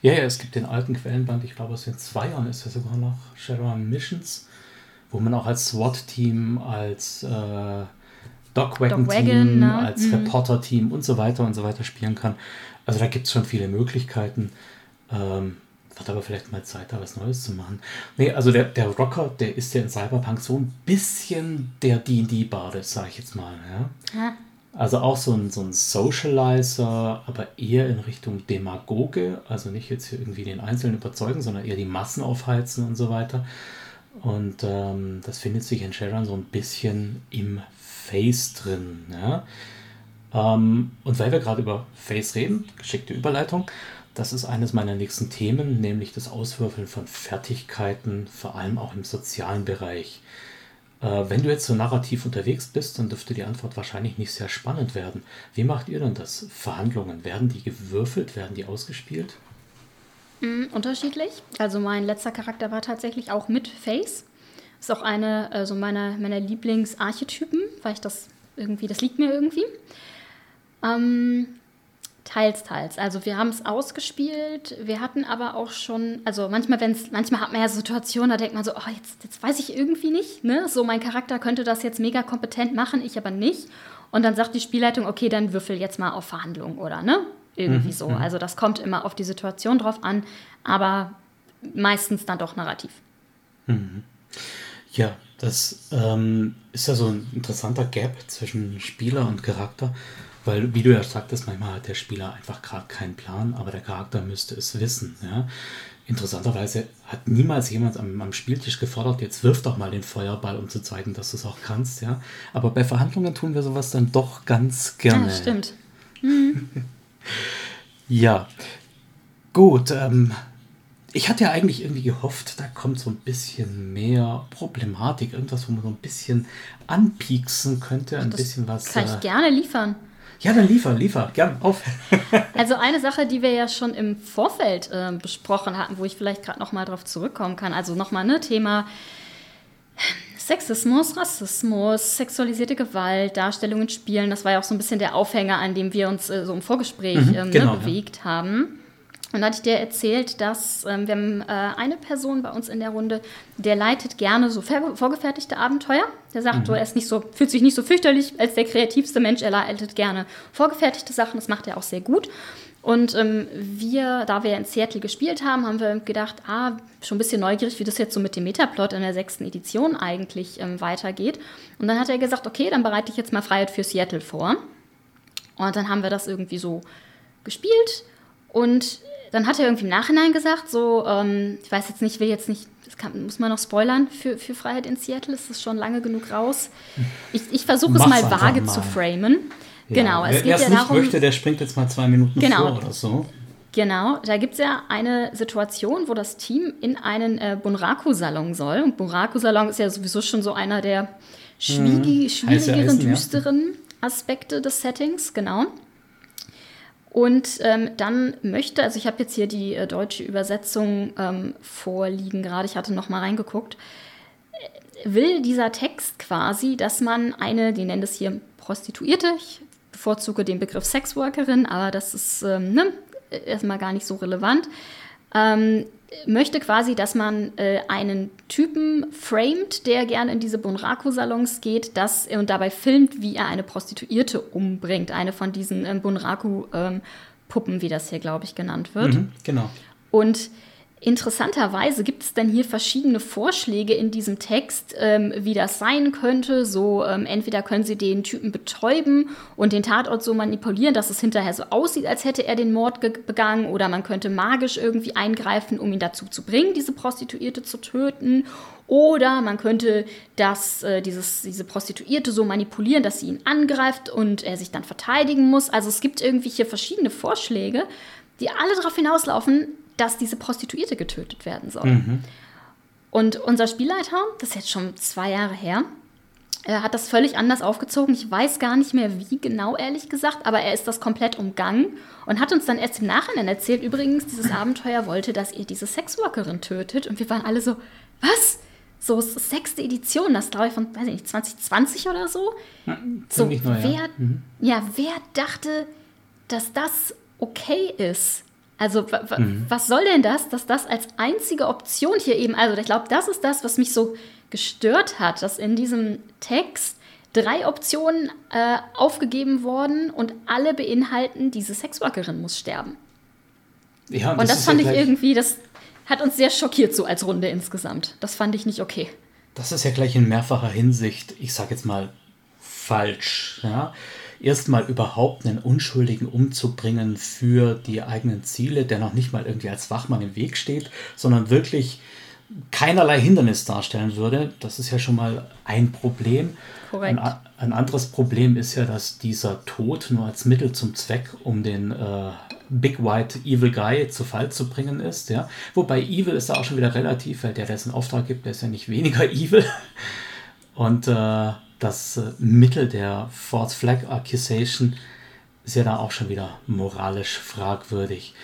Ja, ja, es gibt den alten Quellenband, ich glaube aus den zwei Jahren ist er sogar noch, Shadowrun Missions, wo man auch als SWAT-Team, als äh, Dogwagon-Team, ne? als mhm. Reporter-Team und so weiter und so weiter spielen kann. Also da gibt es schon viele Möglichkeiten. Ähm, wird aber vielleicht mal Zeit, da was Neues zu machen. Nee, also der, der Rocker, der ist ja in Cyberpunk so ein bisschen der D&D-Bade, sag ich jetzt mal. Ja? ja. Also auch so ein, so ein Socializer, aber eher in Richtung Demagoge, also nicht jetzt hier irgendwie den Einzelnen überzeugen, sondern eher die Massen aufheizen und so weiter. Und ähm, das findet sich in Sharon so ein bisschen im Face drin. Ja? Ähm, und weil wir gerade über Face reden, geschickte Überleitung, das ist eines meiner nächsten Themen, nämlich das Auswürfeln von Fertigkeiten, vor allem auch im sozialen Bereich. Äh, wenn du jetzt so narrativ unterwegs bist, dann dürfte die Antwort wahrscheinlich nicht sehr spannend werden. Wie macht ihr denn das? Verhandlungen, werden die gewürfelt, werden die ausgespielt? Mm, unterschiedlich. Also mein letzter Charakter war tatsächlich auch mit Face. Ist auch eine also meiner, meiner Lieblingsarchetypen, weil ich das irgendwie, das liegt mir irgendwie. Ähm, Teils, teils. Also wir haben es ausgespielt. Wir hatten aber auch schon, also manchmal, wenn es, manchmal hat man ja Situationen, da denkt man so, oh, jetzt, jetzt weiß ich irgendwie nicht, ne? So mein Charakter könnte das jetzt mega kompetent machen, ich aber nicht. Und dann sagt die Spielleitung, okay, dann würfel jetzt mal auf Verhandlungen oder ne? Irgendwie mhm. so. Mhm. Also das kommt immer auf die Situation drauf an, aber meistens dann doch narrativ. Mhm. Ja, das ähm, ist ja so ein interessanter Gap zwischen Spieler und Charakter. Weil, wie du ja sagtest, manchmal hat der Spieler einfach gerade keinen Plan, aber der Charakter müsste es wissen. Ja? Interessanterweise hat niemals jemand am, am, Spieltisch gefordert, jetzt wirf doch mal den Feuerball, um zu zeigen, dass du es auch kannst. Ja? Aber bei Verhandlungen tun wir sowas dann doch ganz gerne. Ja, stimmt. Mhm. [LAUGHS] ja, gut. Ähm, ich hatte ja eigentlich irgendwie gehofft, da kommt so ein bisschen mehr Problematik, irgendwas, wo man so ein bisschen anpieksen könnte, ein das bisschen was. Kann ich äh, gerne liefern. Ja, dann liefer, liefer, gern auf. [LAUGHS] also eine Sache, die wir ja schon im Vorfeld äh, besprochen hatten, wo ich vielleicht gerade noch mal drauf zurückkommen kann, also nochmal ne Thema Sexismus, Rassismus, sexualisierte Gewalt, Darstellungen, Spielen, das war ja auch so ein bisschen der Aufhänger, an dem wir uns äh, so im Vorgespräch mhm, ähm, ne, genau, ne, bewegt ja. haben. Und da hatte ich dir erzählt, dass ähm, wir haben äh, eine Person bei uns in der Runde, der leitet gerne so vorgefertigte Abenteuer. Der sagt, mhm. so, er ist nicht so, fühlt sich nicht so fürchterlich als der kreativste Mensch, er leitet gerne vorgefertigte Sachen, das macht er auch sehr gut. Und ähm, wir, da wir in Seattle gespielt haben, haben wir gedacht, ah, schon ein bisschen neugierig, wie das jetzt so mit dem Metaplot in der sechsten Edition eigentlich ähm, weitergeht. Und dann hat er gesagt, okay, dann bereite ich jetzt mal Freiheit für Seattle vor. Und dann haben wir das irgendwie so gespielt und dann hat er irgendwie im Nachhinein gesagt, so, ähm, ich weiß jetzt nicht, will jetzt nicht, das kann, muss man noch spoilern für, für Freiheit in Seattle, ist das schon lange genug raus. Ich, ich versuche es mal vage mal. zu framen. Ja. Genau, es Wer, geht ja nicht darum, möchte, der springt jetzt mal zwei Minuten genau, vor oder so. Genau, da gibt es ja eine Situation, wo das Team in einen äh, Bunraku-Salon soll. Und Bunraku-Salon ist ja sowieso schon so einer der schwiegi, hm. schwierigeren, Eisen, düsteren ja. Aspekte des Settings, genau. Und ähm, dann möchte, also ich habe jetzt hier die äh, deutsche Übersetzung ähm, vorliegen gerade, ich hatte noch mal reingeguckt, will dieser Text quasi, dass man eine, die nennen es hier Prostituierte, ich bevorzuge den Begriff Sexworkerin, aber das ist ähm, ne, erstmal gar nicht so relevant, ähm, möchte quasi, dass man äh, einen Typen framed, der gerne in diese Bunraku-Salons geht das, und dabei filmt, wie er eine Prostituierte umbringt. Eine von diesen ähm, Bunraku-Puppen, ähm, wie das hier, glaube ich, genannt wird. Mhm, genau. Und Interessanterweise gibt es dann hier verschiedene Vorschläge in diesem Text, ähm, wie das sein könnte. So, ähm, entweder können sie den Typen betäuben und den Tatort so manipulieren, dass es hinterher so aussieht, als hätte er den Mord begangen, oder man könnte magisch irgendwie eingreifen, um ihn dazu zu bringen, diese Prostituierte zu töten. Oder man könnte das, äh, dieses, diese Prostituierte so manipulieren, dass sie ihn angreift und er sich dann verteidigen muss. Also es gibt irgendwie hier verschiedene Vorschläge, die alle darauf hinauslaufen, dass diese Prostituierte getötet werden soll. Mhm. Und unser Spielleiter, das ist jetzt schon zwei Jahre her, er hat das völlig anders aufgezogen. Ich weiß gar nicht mehr, wie genau, ehrlich gesagt, aber er ist das komplett umgangen und hat uns dann erst im Nachhinein erzählt, übrigens, dieses Abenteuer wollte, dass ihr diese Sexworkerin tötet. Und wir waren alle so, was? So, sechste Edition, das glaube ich von, weiß ich nicht, 2020 oder so. Ja, so, neu, wer, ja. Mhm. ja, wer dachte, dass das okay ist? Also mhm. was soll denn das, dass das als einzige Option hier eben, also ich glaube, das ist das, was mich so gestört hat, dass in diesem Text drei Optionen äh, aufgegeben wurden und alle beinhalten, diese Sexworkerin muss sterben. Ja, und das, das fand ja ich irgendwie, das hat uns sehr schockiert so als Runde insgesamt. Das fand ich nicht okay. Das ist ja gleich in mehrfacher Hinsicht, ich sag jetzt mal, falsch. Ja? Erstmal überhaupt einen Unschuldigen umzubringen für die eigenen Ziele, der noch nicht mal irgendwie als Wachmann im Weg steht, sondern wirklich keinerlei Hindernis darstellen würde. Das ist ja schon mal ein Problem. Korrekt. Ein, ein anderes Problem ist ja, dass dieser Tod nur als Mittel zum Zweck, um den äh, Big White Evil Guy zu Fall zu bringen ist. Ja? Wobei Evil ist da auch schon wieder relativ, weil der, der es in Auftrag gibt, der ist ja nicht weniger [LAUGHS] evil. Und äh, das äh, Mittel der False Flag Accusation ist ja da auch schon wieder moralisch fragwürdig.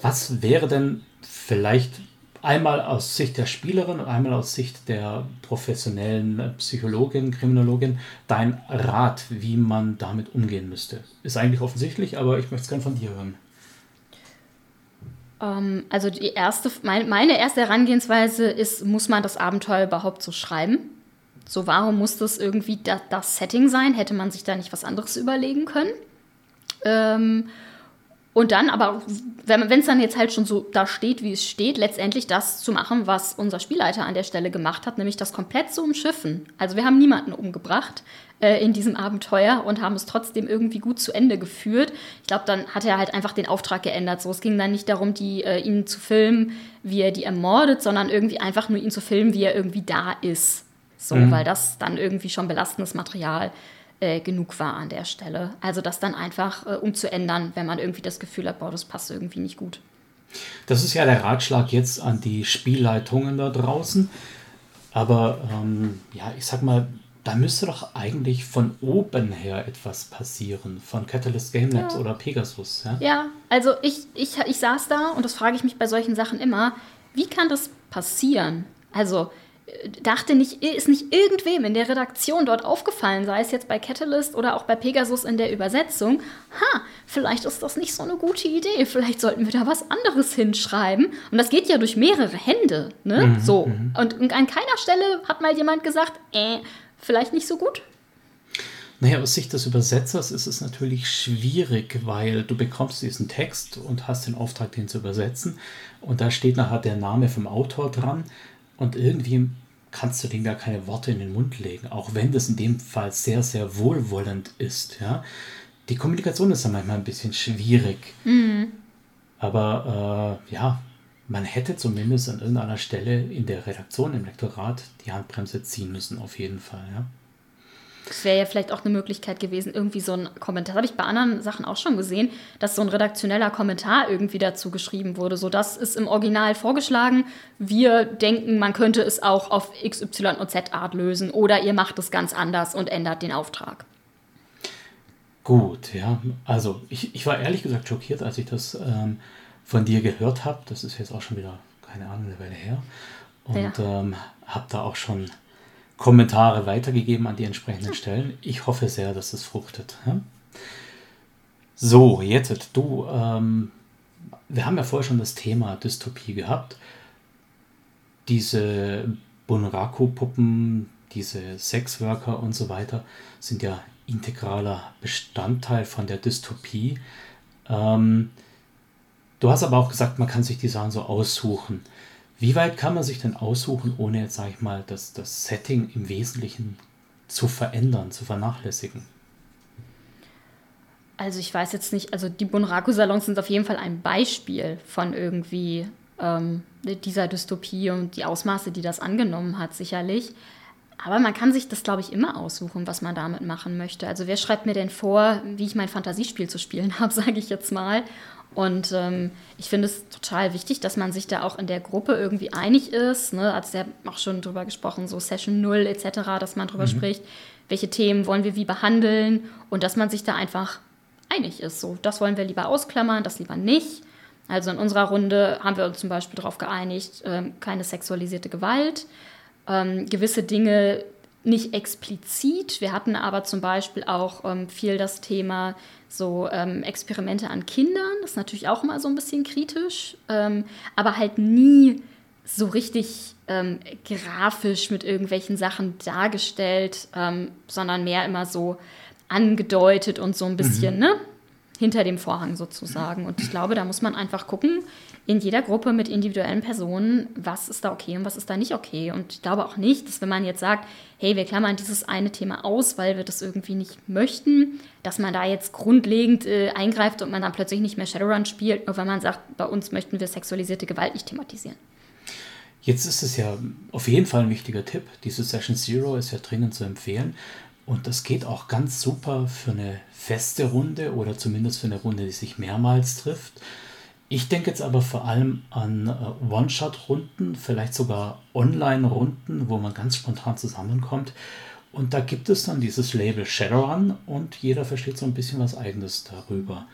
Was wäre denn vielleicht einmal aus Sicht der Spielerin und einmal aus Sicht der professionellen Psychologin, Kriminologin dein Rat, wie man damit umgehen müsste? Ist eigentlich offensichtlich, aber ich möchte es gerne von dir hören. Ähm, also die erste, meine erste Herangehensweise ist, muss man das Abenteuer überhaupt so schreiben? So, warum muss das irgendwie da, das Setting sein? Hätte man sich da nicht was anderes überlegen können? Ähm, und dann aber, wenn es dann jetzt halt schon so da steht, wie es steht, letztendlich das zu machen, was unser Spielleiter an der Stelle gemacht hat, nämlich das komplett zu umschiffen. Also wir haben niemanden umgebracht äh, in diesem Abenteuer und haben es trotzdem irgendwie gut zu Ende geführt. Ich glaube, dann hat er halt einfach den Auftrag geändert. So, es ging dann nicht darum, die, äh, ihn zu filmen, wie er die ermordet, sondern irgendwie einfach nur ihn zu filmen, wie er irgendwie da ist. So, mhm. weil das dann irgendwie schon belastendes Material äh, genug war an der Stelle. Also das dann einfach äh, umzuändern, wenn man irgendwie das Gefühl hat, boah, das passt irgendwie nicht gut. Das ist ja der Ratschlag jetzt an die Spielleitungen da draußen. Aber ähm, ja, ich sag mal, da müsste doch eigentlich von oben her etwas passieren, von Catalyst Game Labs ja. oder Pegasus. Ja? ja, also ich, ich, ich saß da und das frage ich mich bei solchen Sachen immer, wie kann das passieren? Also dachte nicht, ist nicht irgendwem in der Redaktion dort aufgefallen, sei es jetzt bei Catalyst oder auch bei Pegasus in der Übersetzung, ha, vielleicht ist das nicht so eine gute Idee, vielleicht sollten wir da was anderes hinschreiben. Und das geht ja durch mehrere Hände, ne? Mhm, so. Mhm. Und an keiner Stelle hat mal jemand gesagt, äh, vielleicht nicht so gut. Naja, aus Sicht des Übersetzers ist es natürlich schwierig, weil du bekommst diesen Text und hast den Auftrag, den zu übersetzen. Und da steht nachher der Name vom Autor dran. Und irgendwie kannst du dem ja keine Worte in den Mund legen, auch wenn das in dem Fall sehr, sehr wohlwollend ist. Ja? Die Kommunikation ist dann manchmal ein bisschen schwierig. Mhm. Aber äh, ja, man hätte zumindest an irgendeiner Stelle in der Redaktion, im Lektorat, die Handbremse ziehen müssen, auf jeden Fall. Ja. Es wäre ja vielleicht auch eine Möglichkeit gewesen, irgendwie so ein Kommentar, das habe ich bei anderen Sachen auch schon gesehen, dass so ein redaktioneller Kommentar irgendwie dazu geschrieben wurde. So, das ist im Original vorgeschlagen. Wir denken, man könnte es auch auf X, Y und Z Art lösen oder ihr macht es ganz anders und ändert den Auftrag. Gut, ja. Also ich, ich war ehrlich gesagt schockiert, als ich das ähm, von dir gehört habe. Das ist jetzt auch schon wieder, keine Ahnung, eine Weile her. Und ja. ähm, habe da auch schon Kommentare weitergegeben an die entsprechenden Stellen. Ich hoffe sehr, dass es fruchtet. So, jetzt du, ähm, wir haben ja vorher schon das Thema Dystopie gehabt. Diese Bunraku-Puppen, diese Sexworker und so weiter sind ja integraler Bestandteil von der Dystopie. Ähm, du hast aber auch gesagt, man kann sich die Sachen so aussuchen. Wie weit kann man sich denn aussuchen, ohne jetzt, sage ich mal, das, das Setting im Wesentlichen zu verändern, zu vernachlässigen? Also ich weiß jetzt nicht, also die Bunraku-Salons sind auf jeden Fall ein Beispiel von irgendwie ähm, dieser Dystopie und die Ausmaße, die das angenommen hat, sicherlich. Aber man kann sich das, glaube ich, immer aussuchen, was man damit machen möchte. Also wer schreibt mir denn vor, wie ich mein Fantasiespiel zu spielen [LAUGHS] habe, sage ich jetzt mal. Und ähm, ich finde es total wichtig, dass man sich da auch in der Gruppe irgendwie einig ist. Ne? Also ja auch schon drüber gesprochen, so Session 0 etc., dass man drüber mhm. spricht, welche Themen wollen wir wie behandeln und dass man sich da einfach einig ist. So, das wollen wir lieber ausklammern, das lieber nicht. Also in unserer Runde haben wir uns zum Beispiel darauf geeinigt, ähm, keine sexualisierte Gewalt, ähm, gewisse Dinge nicht explizit. Wir hatten aber zum Beispiel auch ähm, viel das Thema so ähm, Experimente an Kindern. Das ist natürlich auch immer so ein bisschen kritisch, ähm, aber halt nie so richtig ähm, grafisch mit irgendwelchen Sachen dargestellt, ähm, sondern mehr immer so angedeutet und so ein bisschen, mhm. ne? Hinter dem Vorhang sozusagen. Und ich glaube, da muss man einfach gucken, in jeder Gruppe mit individuellen Personen, was ist da okay und was ist da nicht okay. Und ich glaube auch nicht, dass wenn man jetzt sagt, hey, wir klammern dieses eine Thema aus, weil wir das irgendwie nicht möchten, dass man da jetzt grundlegend äh, eingreift und man dann plötzlich nicht mehr Shadowrun spielt, nur weil man sagt, bei uns möchten wir sexualisierte Gewalt nicht thematisieren. Jetzt ist es ja auf jeden Fall ein wichtiger Tipp. Diese Session Zero ist ja dringend zu empfehlen. Und das geht auch ganz super für eine feste Runde oder zumindest für eine Runde, die sich mehrmals trifft. Ich denke jetzt aber vor allem an äh, One-Shot-Runden, vielleicht sogar Online-Runden, wo man ganz spontan zusammenkommt. Und da gibt es dann dieses Label Shadowrun und jeder versteht so ein bisschen was Eigenes darüber.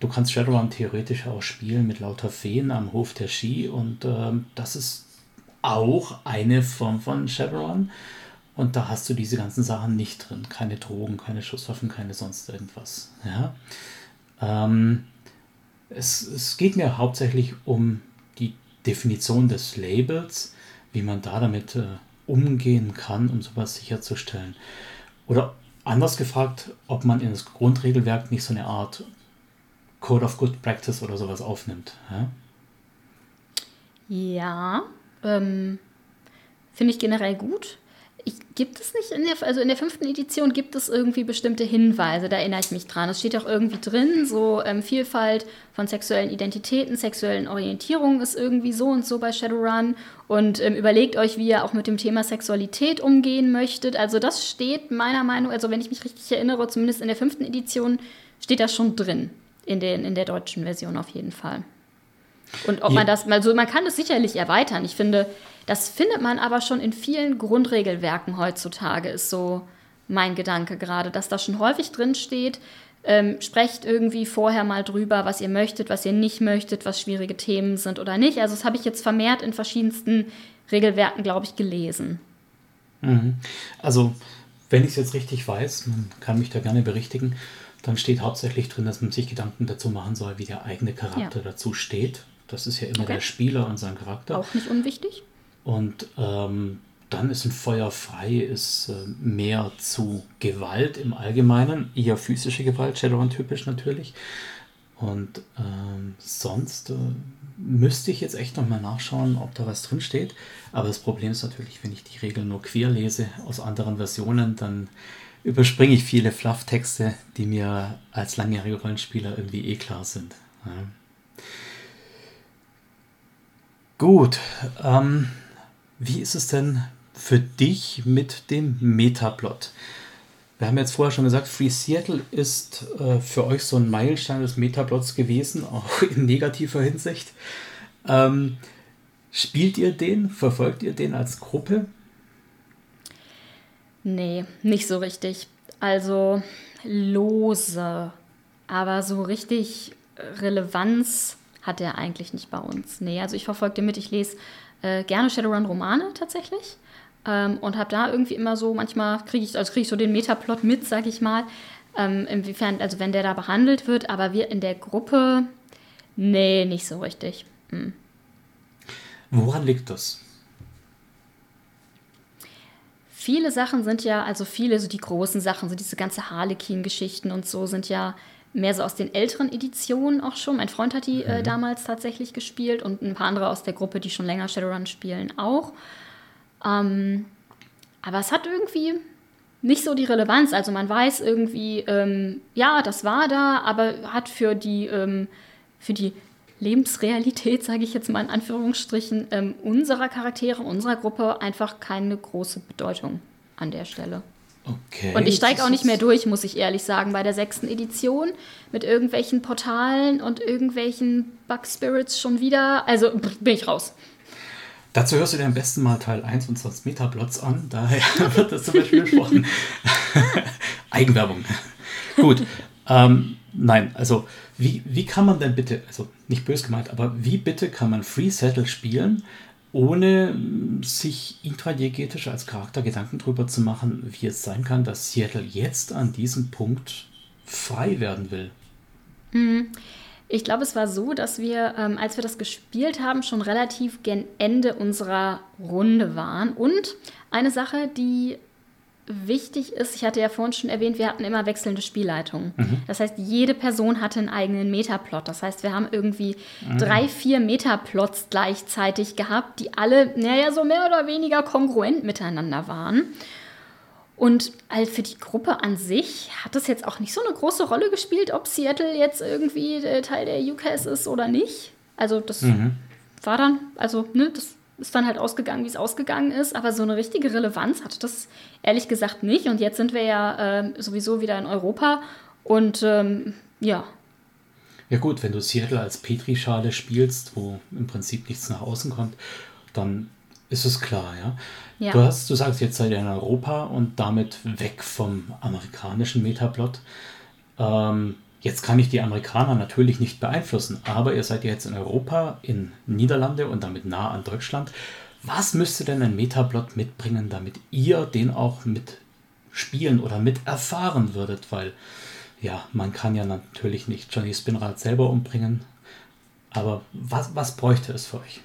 Du kannst Shadowrun theoretisch auch spielen mit lauter Feen am Hof der Ski und äh, das ist auch eine Form von Shadowrun. Und da hast du diese ganzen Sachen nicht drin. Keine Drogen, keine Schusswaffen, keine sonst irgendwas. Ja. Ähm, es, es geht mir hauptsächlich um die Definition des Labels, wie man da damit äh, umgehen kann, um sowas sicherzustellen. Oder anders gefragt, ob man in das Grundregelwerk nicht so eine Art Code of Good Practice oder sowas aufnimmt. Ja, ja ähm, finde ich generell gut. Ich, gibt es nicht in der, also in der fünften Edition gibt es irgendwie bestimmte Hinweise, da erinnere ich mich dran. Es steht auch irgendwie drin, so ähm, Vielfalt von sexuellen Identitäten, sexuellen Orientierungen ist irgendwie so und so bei Shadowrun und ähm, überlegt euch, wie ihr auch mit dem Thema Sexualität umgehen möchtet. Also das steht meiner Meinung, also wenn ich mich richtig erinnere, zumindest in der fünften Edition steht das schon drin, in, den, in der deutschen Version auf jeden Fall. Und ob man das, also man kann es sicherlich erweitern. Ich finde, das findet man aber schon in vielen Grundregelwerken heutzutage, ist so mein Gedanke gerade, dass da schon häufig drin steht, ähm, sprecht irgendwie vorher mal drüber, was ihr möchtet, was ihr nicht möchtet, was schwierige Themen sind oder nicht. Also das habe ich jetzt vermehrt in verschiedensten Regelwerken, glaube ich, gelesen. Mhm. Also, wenn ich es jetzt richtig weiß, man kann mich da gerne berichtigen, dann steht hauptsächlich drin, dass man sich Gedanken dazu machen soll, wie der eigene Charakter ja. dazu steht. Das ist ja immer okay. der Spieler und sein Charakter. Auch nicht unwichtig. Und ähm, dann ist ein Feuer frei, ist äh, mehr zu Gewalt im Allgemeinen, eher physische Gewalt, Shadowrun-typisch natürlich. Und ähm, sonst äh, müsste ich jetzt echt nochmal nachschauen, ob da was drin steht. Aber das Problem ist natürlich, wenn ich die Regeln nur quer lese aus anderen Versionen, dann überspringe ich viele Fluff-Texte, die mir als langjähriger Rollenspieler irgendwie eh klar sind. Ja. Gut. Ähm, wie ist es denn für dich mit dem Metaplot? Wir haben jetzt vorher schon gesagt, Free Seattle ist äh, für euch so ein Meilenstein des Metaplots gewesen, [LAUGHS] auch in negativer Hinsicht. Ähm, spielt ihr den? Verfolgt ihr den als Gruppe? Nee, nicht so richtig. Also lose, aber so richtig Relevanz hat er eigentlich nicht bei uns. Nee, also ich verfolge den mit, ich lese äh, gerne Shadowrun-Romane tatsächlich. Ähm, und habe da irgendwie immer so, manchmal kriege ich, also krieg ich so den Metaplot mit, sag ich mal. Ähm, inwiefern, also wenn der da behandelt wird, aber wir in der Gruppe, nee, nicht so richtig. Hm. Woran liegt das? Viele Sachen sind ja, also viele, so die großen Sachen, so diese ganze Harlequin-Geschichten und so, sind ja mehr so aus den älteren Editionen auch schon. Mein Freund hat die äh, mhm. damals tatsächlich gespielt und ein paar andere aus der Gruppe, die schon länger Shadowrun spielen, auch. Ähm, aber es hat irgendwie nicht so die Relevanz. Also man weiß irgendwie, ähm, ja, das war da, aber hat für die, ähm, für die Lebensrealität, [LAUGHS] sage ich jetzt mal in Anführungsstrichen, ähm, unserer Charaktere, unserer Gruppe einfach keine große Bedeutung an der Stelle. Okay. Und ich steige auch nicht mehr durch, muss ich ehrlich sagen, bei der sechsten Edition mit irgendwelchen Portalen und irgendwelchen Bug Spirits schon wieder. Also bin ich raus. Dazu hörst du dir am besten mal Teil 1 unseres Metablots an. Daher [LAUGHS] wird das zum Beispiel besprochen. [LAUGHS] Eigenwerbung. Gut. Ähm, nein, also wie, wie kann man denn bitte, also nicht bös gemeint, aber wie bitte kann man Free Settle spielen, ohne sich intradiegetisch als Charakter Gedanken darüber zu machen, wie es sein kann, dass Seattle jetzt an diesem Punkt frei werden will? Mhm. Ich glaube, es war so, dass wir, ähm, als wir das gespielt haben, schon relativ gen Ende unserer Runde waren. Und eine Sache, die wichtig ist, ich hatte ja vorhin schon erwähnt, wir hatten immer wechselnde Spielleitungen. Mhm. Das heißt, jede Person hatte einen eigenen Metaplot. Das heißt, wir haben irgendwie mhm. drei, vier Metaplots gleichzeitig gehabt, die alle, naja, so mehr oder weniger kongruent miteinander waren. Und halt für die Gruppe an sich hat es jetzt auch nicht so eine große Rolle gespielt, ob Seattle jetzt irgendwie äh, Teil der UCAS ist oder nicht. Also das mhm. war dann, also ne, das ist dann halt ausgegangen, wie es ausgegangen ist. Aber so eine richtige Relevanz hatte das ehrlich gesagt nicht. Und jetzt sind wir ja äh, sowieso wieder in Europa. Und ähm, ja. Ja gut, wenn du Seattle als Petrischale spielst, wo im Prinzip nichts nach außen kommt, dann ist es klar, ja. ja. Du, hast, du sagst, jetzt seid ihr in Europa und damit weg vom amerikanischen Metaplot. Ähm, jetzt kann ich die Amerikaner natürlich nicht beeinflussen, aber ihr seid ja jetzt in Europa, in Niederlande und damit nah an Deutschland. Was müsste denn ein Metaplot mitbringen, damit ihr den auch mit spielen oder mit erfahren würdet? Weil, ja, man kann ja natürlich nicht Johnny Spinrad selber umbringen. Aber was, was bräuchte es für euch?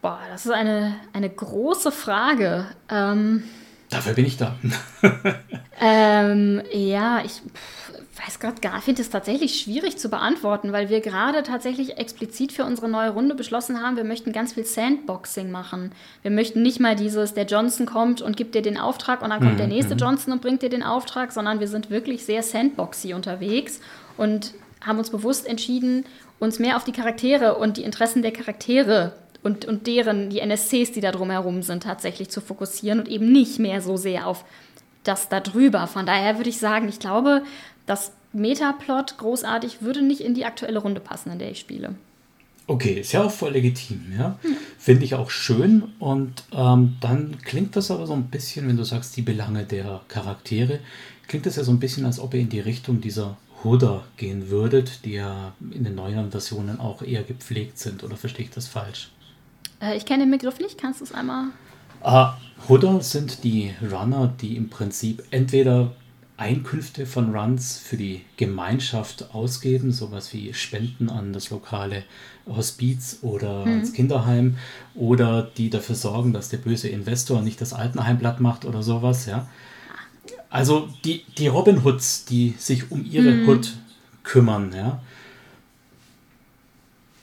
Boah, das ist eine, eine große Frage. Ähm, Dafür bin ich da. [LAUGHS] ähm, ja, ich weiß gerade gar nicht, finde es tatsächlich schwierig zu beantworten, weil wir gerade tatsächlich explizit für unsere neue Runde beschlossen haben, wir möchten ganz viel Sandboxing machen. Wir möchten nicht mal dieses, der Johnson kommt und gibt dir den Auftrag und dann kommt mhm. der nächste mhm. Johnson und bringt dir den Auftrag, sondern wir sind wirklich sehr sandboxy unterwegs und haben uns bewusst entschieden, uns mehr auf die Charaktere und die Interessen der Charaktere und, und deren, die NSCs, die da drumherum sind, tatsächlich zu fokussieren und eben nicht mehr so sehr auf das da drüber. Von daher würde ich sagen, ich glaube, das Metaplot großartig würde nicht in die aktuelle Runde passen, in der ich spiele. Okay, ist ja auch voll legitim, ja. Hm. Finde ich auch schön. Und ähm, dann klingt das aber so ein bisschen, wenn du sagst, die Belange der Charaktere, klingt das ja so ein bisschen, als ob ihr in die Richtung dieser Huda gehen würdet, die ja in den neueren Versionen auch eher gepflegt sind. Oder verstehe ich das falsch? Äh, ich kenne den Begriff nicht, kannst du es einmal? Uh, Hooder sind die Runner, die im Prinzip entweder Einkünfte von Runs für die Gemeinschaft ausgeben, sowas wie Spenden an das lokale Hospiz oder mhm. ans Kinderheim oder die dafür sorgen, dass der böse Investor nicht das Altenheim platt macht oder sowas, ja. Also die, die Robin Hoods, die sich um ihre mhm. Hood kümmern, ja.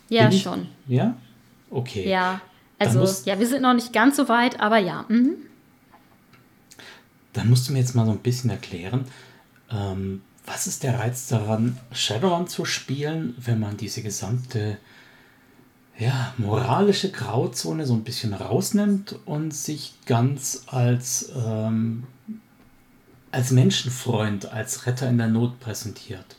Ja, ich, schon. Ja? Okay. Ja. Also, ja, wir sind noch nicht ganz so weit, aber ja. Mhm. Dann musst du mir jetzt mal so ein bisschen erklären, ähm, was ist der Reiz daran, Shadowrun zu spielen, wenn man diese gesamte ja, moralische Grauzone so ein bisschen rausnimmt und sich ganz als, ähm, als Menschenfreund, als Retter in der Not präsentiert.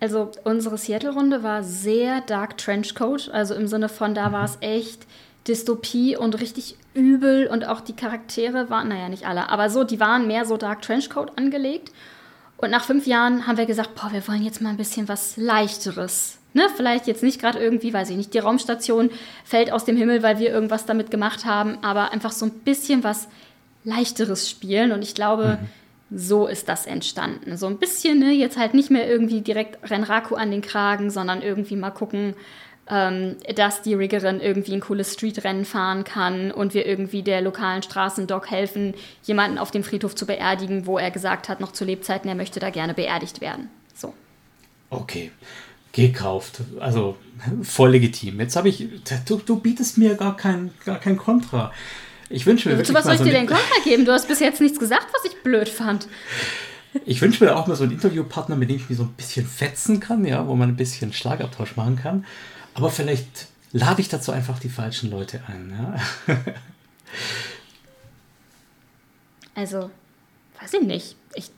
Also unsere Seattle-Runde war sehr Dark Trenchcoat, also im Sinne von, da mhm. war es echt Dystopie und richtig übel und auch die Charaktere waren, naja, nicht alle, aber so, die waren mehr so Dark Trenchcoat angelegt. Und nach fünf Jahren haben wir gesagt, boah, wir wollen jetzt mal ein bisschen was Leichteres. Ne? Vielleicht jetzt nicht gerade irgendwie, weiß ich nicht, die Raumstation fällt aus dem Himmel, weil wir irgendwas damit gemacht haben, aber einfach so ein bisschen was Leichteres spielen. Und ich glaube, mhm. So ist das entstanden. So ein bisschen, ne? jetzt halt nicht mehr irgendwie direkt Renraku an den Kragen, sondern irgendwie mal gucken, ähm, dass die Riggerin irgendwie ein cooles Streetrennen fahren kann und wir irgendwie der lokalen Straßendoc helfen, jemanden auf dem Friedhof zu beerdigen, wo er gesagt hat, noch zu Lebzeiten, er möchte da gerne beerdigt werden. So. Okay. Gekauft. Also [LAUGHS] voll legitim. Jetzt habe ich. Du, du bietest mir gar kein, gar kein Kontra. Ich wünsche mir. Wozu was soll ich so dir denn Kontra geben? Du hast bis jetzt nichts gesagt, was ich blöd fand. Ich wünsche mir auch mal so einen Interviewpartner, mit dem ich mich so ein bisschen fetzen kann, ja, wo man ein bisschen Schlagabtausch machen kann. Aber vielleicht lade ich dazu einfach die falschen Leute ein. Ja? [LAUGHS] also, weiß ich nicht. Ich.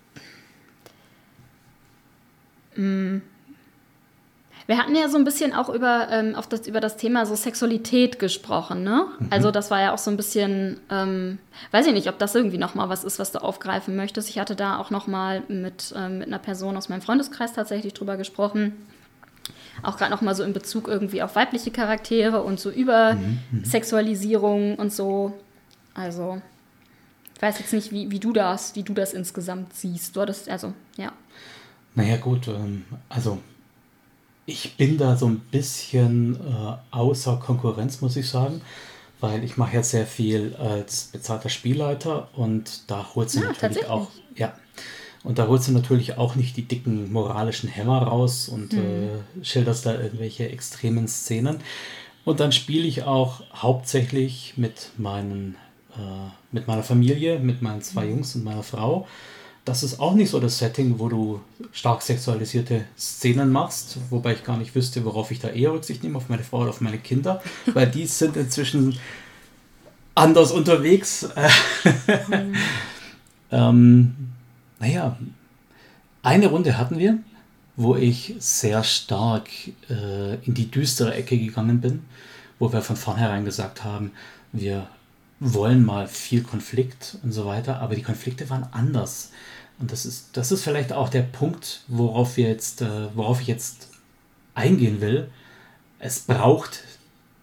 Mm, wir hatten ja so ein bisschen auch über, ähm, auf das, über das Thema so Sexualität gesprochen, ne? Mhm. Also das war ja auch so ein bisschen, ähm, weiß ich nicht, ob das irgendwie nochmal was ist, was du aufgreifen möchtest. Ich hatte da auch nochmal mit, ähm, mit einer Person aus meinem Freundeskreis tatsächlich drüber gesprochen. Auch gerade nochmal so in Bezug irgendwie auf weibliche Charaktere und so über mhm, mhm. Sexualisierung und so. Also, ich weiß jetzt nicht, wie, wie du das, wie du das insgesamt siehst. Du hattest, also, ja. Naja, gut, ähm, also ich bin da so ein bisschen äh, außer Konkurrenz, muss ich sagen, weil ich mache ja sehr viel als bezahlter Spielleiter und da holt sie ja, natürlich auch, ja, und da holst du natürlich auch nicht die dicken moralischen Hämmer raus und mhm. äh, schilderst da irgendwelche extremen Szenen. Und dann spiele ich auch hauptsächlich mit meinen, äh, mit meiner Familie, mit meinen zwei mhm. Jungs und meiner Frau. Das ist auch nicht so das Setting, wo du stark sexualisierte Szenen machst, wobei ich gar nicht wüsste, worauf ich da eher Rücksicht nehme, auf meine Frau oder auf meine Kinder, [LAUGHS] weil die sind inzwischen anders unterwegs. mhm. [LAUGHS] ähm, naja, eine Runde hatten wir, wo ich sehr stark äh, in die düstere Ecke gegangen bin, wo wir von vornherein gesagt haben, wir wollen mal viel Konflikt und so weiter, aber die Konflikte waren anders. Und das ist, das ist vielleicht auch der Punkt, worauf wir jetzt, äh, worauf ich jetzt eingehen will. Es braucht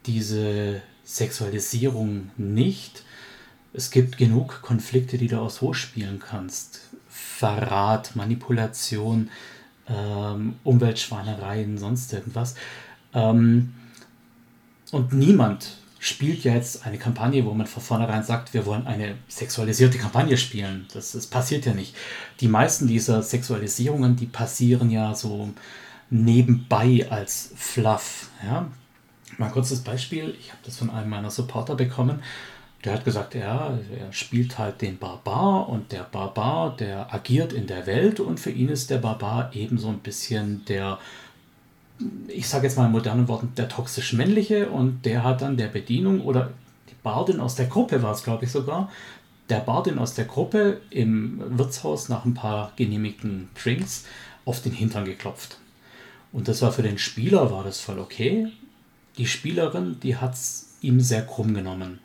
diese Sexualisierung nicht. Es gibt genug Konflikte, die du auch so spielen kannst. Verrat, Manipulation, ähm, Umweltschweinereien, sonst irgendwas. Ähm, und niemand spielt ja jetzt eine Kampagne, wo man von vornherein sagt, wir wollen eine sexualisierte Kampagne spielen. Das, das passiert ja nicht. Die meisten dieser Sexualisierungen, die passieren ja so nebenbei als Fluff. Ja? Mal ein kurzes Beispiel. Ich habe das von einem meiner Supporter bekommen. Der hat gesagt, ja, er spielt halt den Barbar und der Barbar, der agiert in der Welt und für ihn ist der Barbar eben so ein bisschen der, ich sage jetzt mal in modernen Worten, der toxisch männliche und der hat dann der Bedienung oder die Bardin aus der Gruppe war es, glaube ich sogar, der Bardin aus der Gruppe im Wirtshaus nach ein paar genehmigten Drinks auf den Hintern geklopft. Und das war für den Spieler, war das voll okay. Die Spielerin, die hat es ihm sehr krumm genommen.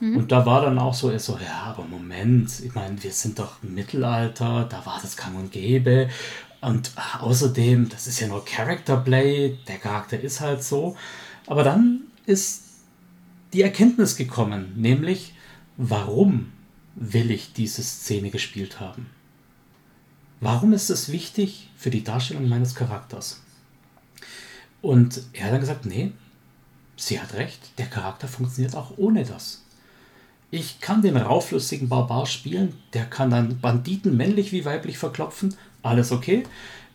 Mhm. Und da war dann auch so, er so, ja, aber Moment, ich meine, wir sind doch im Mittelalter, da war das gang und gäbe. Und außerdem, das ist ja nur Character Play, der Charakter ist halt so. Aber dann ist die Erkenntnis gekommen, nämlich, warum will ich diese Szene gespielt haben? Warum ist es wichtig für die Darstellung meines Charakters? Und er hat dann gesagt, nee, sie hat recht, der Charakter funktioniert auch ohne das. Ich kann den rauflustigen Barbar spielen, der kann dann Banditen männlich wie weiblich verklopfen, alles okay.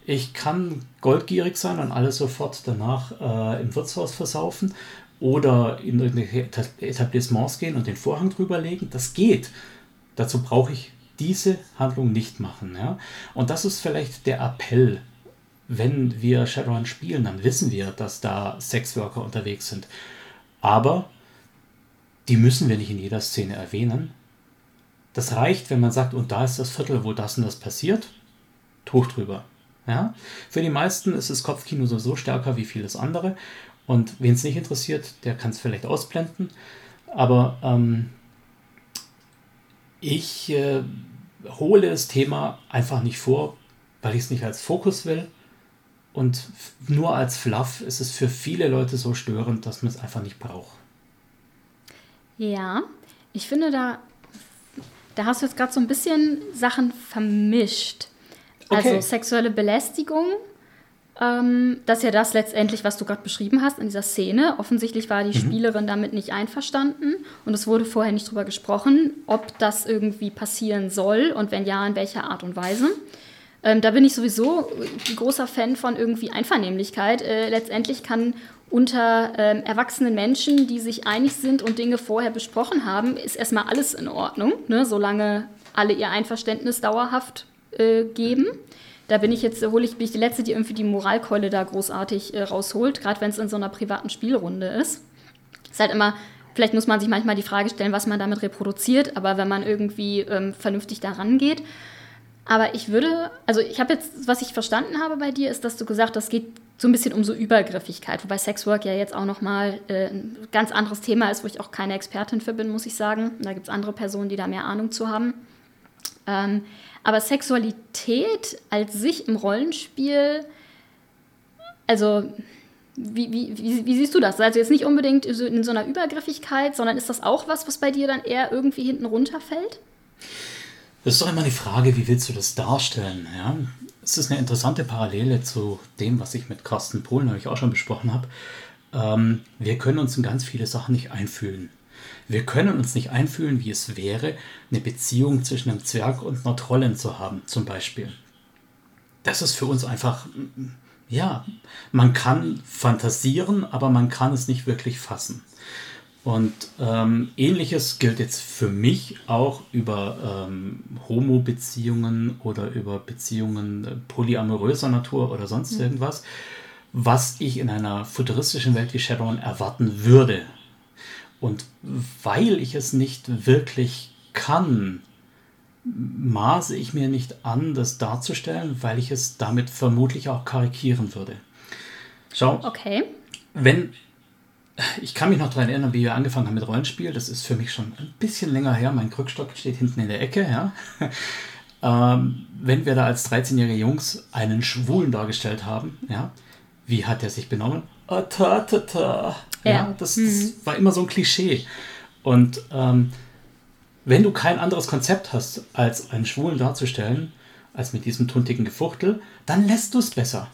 Ich kann goldgierig sein und alles sofort danach äh, im Wirtshaus versaufen oder in irgendwelche Etablissements gehen und den Vorhang drüber legen. Das geht. Dazu brauche ich diese Handlung nicht machen. Ja? Und das ist vielleicht der Appell wenn wir Shadowrun spielen, dann wissen wir, dass da Sexworker unterwegs sind. Aber die müssen wir nicht in jeder Szene erwähnen. Das reicht, wenn man sagt, und da ist das Viertel, wo das und das passiert. Tuch drüber. Ja? Für die meisten ist das Kopfkino sowieso stärker wie vieles andere. Und wen es nicht interessiert, der kann es vielleicht ausblenden. Aber ähm, ich äh, hole das Thema einfach nicht vor, weil ich es nicht als Fokus will. Und nur als Fluff ist es für viele Leute so störend, dass man es einfach nicht braucht. Ja, ich finde, da, da hast du jetzt gerade so ein bisschen Sachen vermischt. Also okay. Also sexuelle Belästigung, ähm, das ist ja das letztendlich, was du gerade beschrieben hast in dieser Szene. Offensichtlich war die mhm. Spielerin damit nicht einverstanden und es wurde vorher nicht drüber gesprochen, ob das irgendwie passieren soll und wenn ja, in welcher Art und Weise. Ähm, da bin ich sowieso ein großer Fan von irgendwie Einvernehmlichkeit. Äh, letztendlich kann unter ähm, erwachsenen Menschen, die sich einig sind und Dinge vorher besprochen haben, ist erstmal alles in Ordnung, ne? solange alle ihr Einverständnis dauerhaft äh, geben. Da bin ich jetzt, hole ich, bin ich die Letzte, die irgendwie die Moralkeule da großartig äh, rausholt, gerade wenn es in so einer privaten Spielrunde ist. Ist halt immer, vielleicht muss man sich manchmal die Frage stellen, was man damit reproduziert, aber wenn man irgendwie ähm, vernünftig daran geht. Aber ich würde, also ich habe jetzt, was ich verstanden habe bei dir, ist, dass du gesagt hast, es geht so ein bisschen um so Übergriffigkeit, wobei Sexwork ja jetzt auch nochmal äh, ein ganz anderes Thema ist, wo ich auch keine Expertin für bin, muss ich sagen. Da gibt es andere Personen, die da mehr Ahnung zu haben. Ähm, aber Sexualität als sich im Rollenspiel, also wie, wie, wie, wie, siehst du das? Also jetzt nicht unbedingt in so einer Übergriffigkeit, sondern ist das auch was, was bei dir dann eher irgendwie hinten runterfällt? Das ist doch immer die Frage, wie willst du das darstellen? Ja? Es ist eine interessante Parallele zu dem, was ich mit Carsten Pohl neulich auch schon besprochen habe. Ähm, wir können uns in ganz viele Sachen nicht einfühlen. Wir können uns nicht einfühlen, wie es wäre, eine Beziehung zwischen einem Zwerg und einer Trollin zu haben, zum Beispiel. Das ist für uns einfach, ja, man kann fantasieren, aber man kann es nicht wirklich fassen. Und ähm, ähnliches gilt jetzt für mich auch über ähm, Homo-Beziehungen oder über Beziehungen äh, polyamoröser Natur oder sonst mhm. irgendwas, was ich in einer futuristischen Welt wie Shadowrun erwarten würde. Und weil ich es nicht wirklich kann, maße ich mir nicht an, das darzustellen, weil ich es damit vermutlich auch karikieren würde. Schau, okay. wenn ich kann mich noch daran erinnern, wie wir angefangen haben mit Rollenspiel. Das ist für mich schon ein bisschen länger her. Mein Krückstock steht hinten in der Ecke. Ja. [LAUGHS] ähm, wenn wir da als 13-jährige Jungs einen Schwulen dargestellt haben, ja, wie hat er sich benommen? Ah, ta, ta, ta. Ja, ja das, mhm. das, war immer so ein Klischee. Und ähm, wenn du kein anderes Konzept hast, als einen Schwulen darzustellen, als mit diesem tuntigen Gefuchtel, dann lässt du es besser.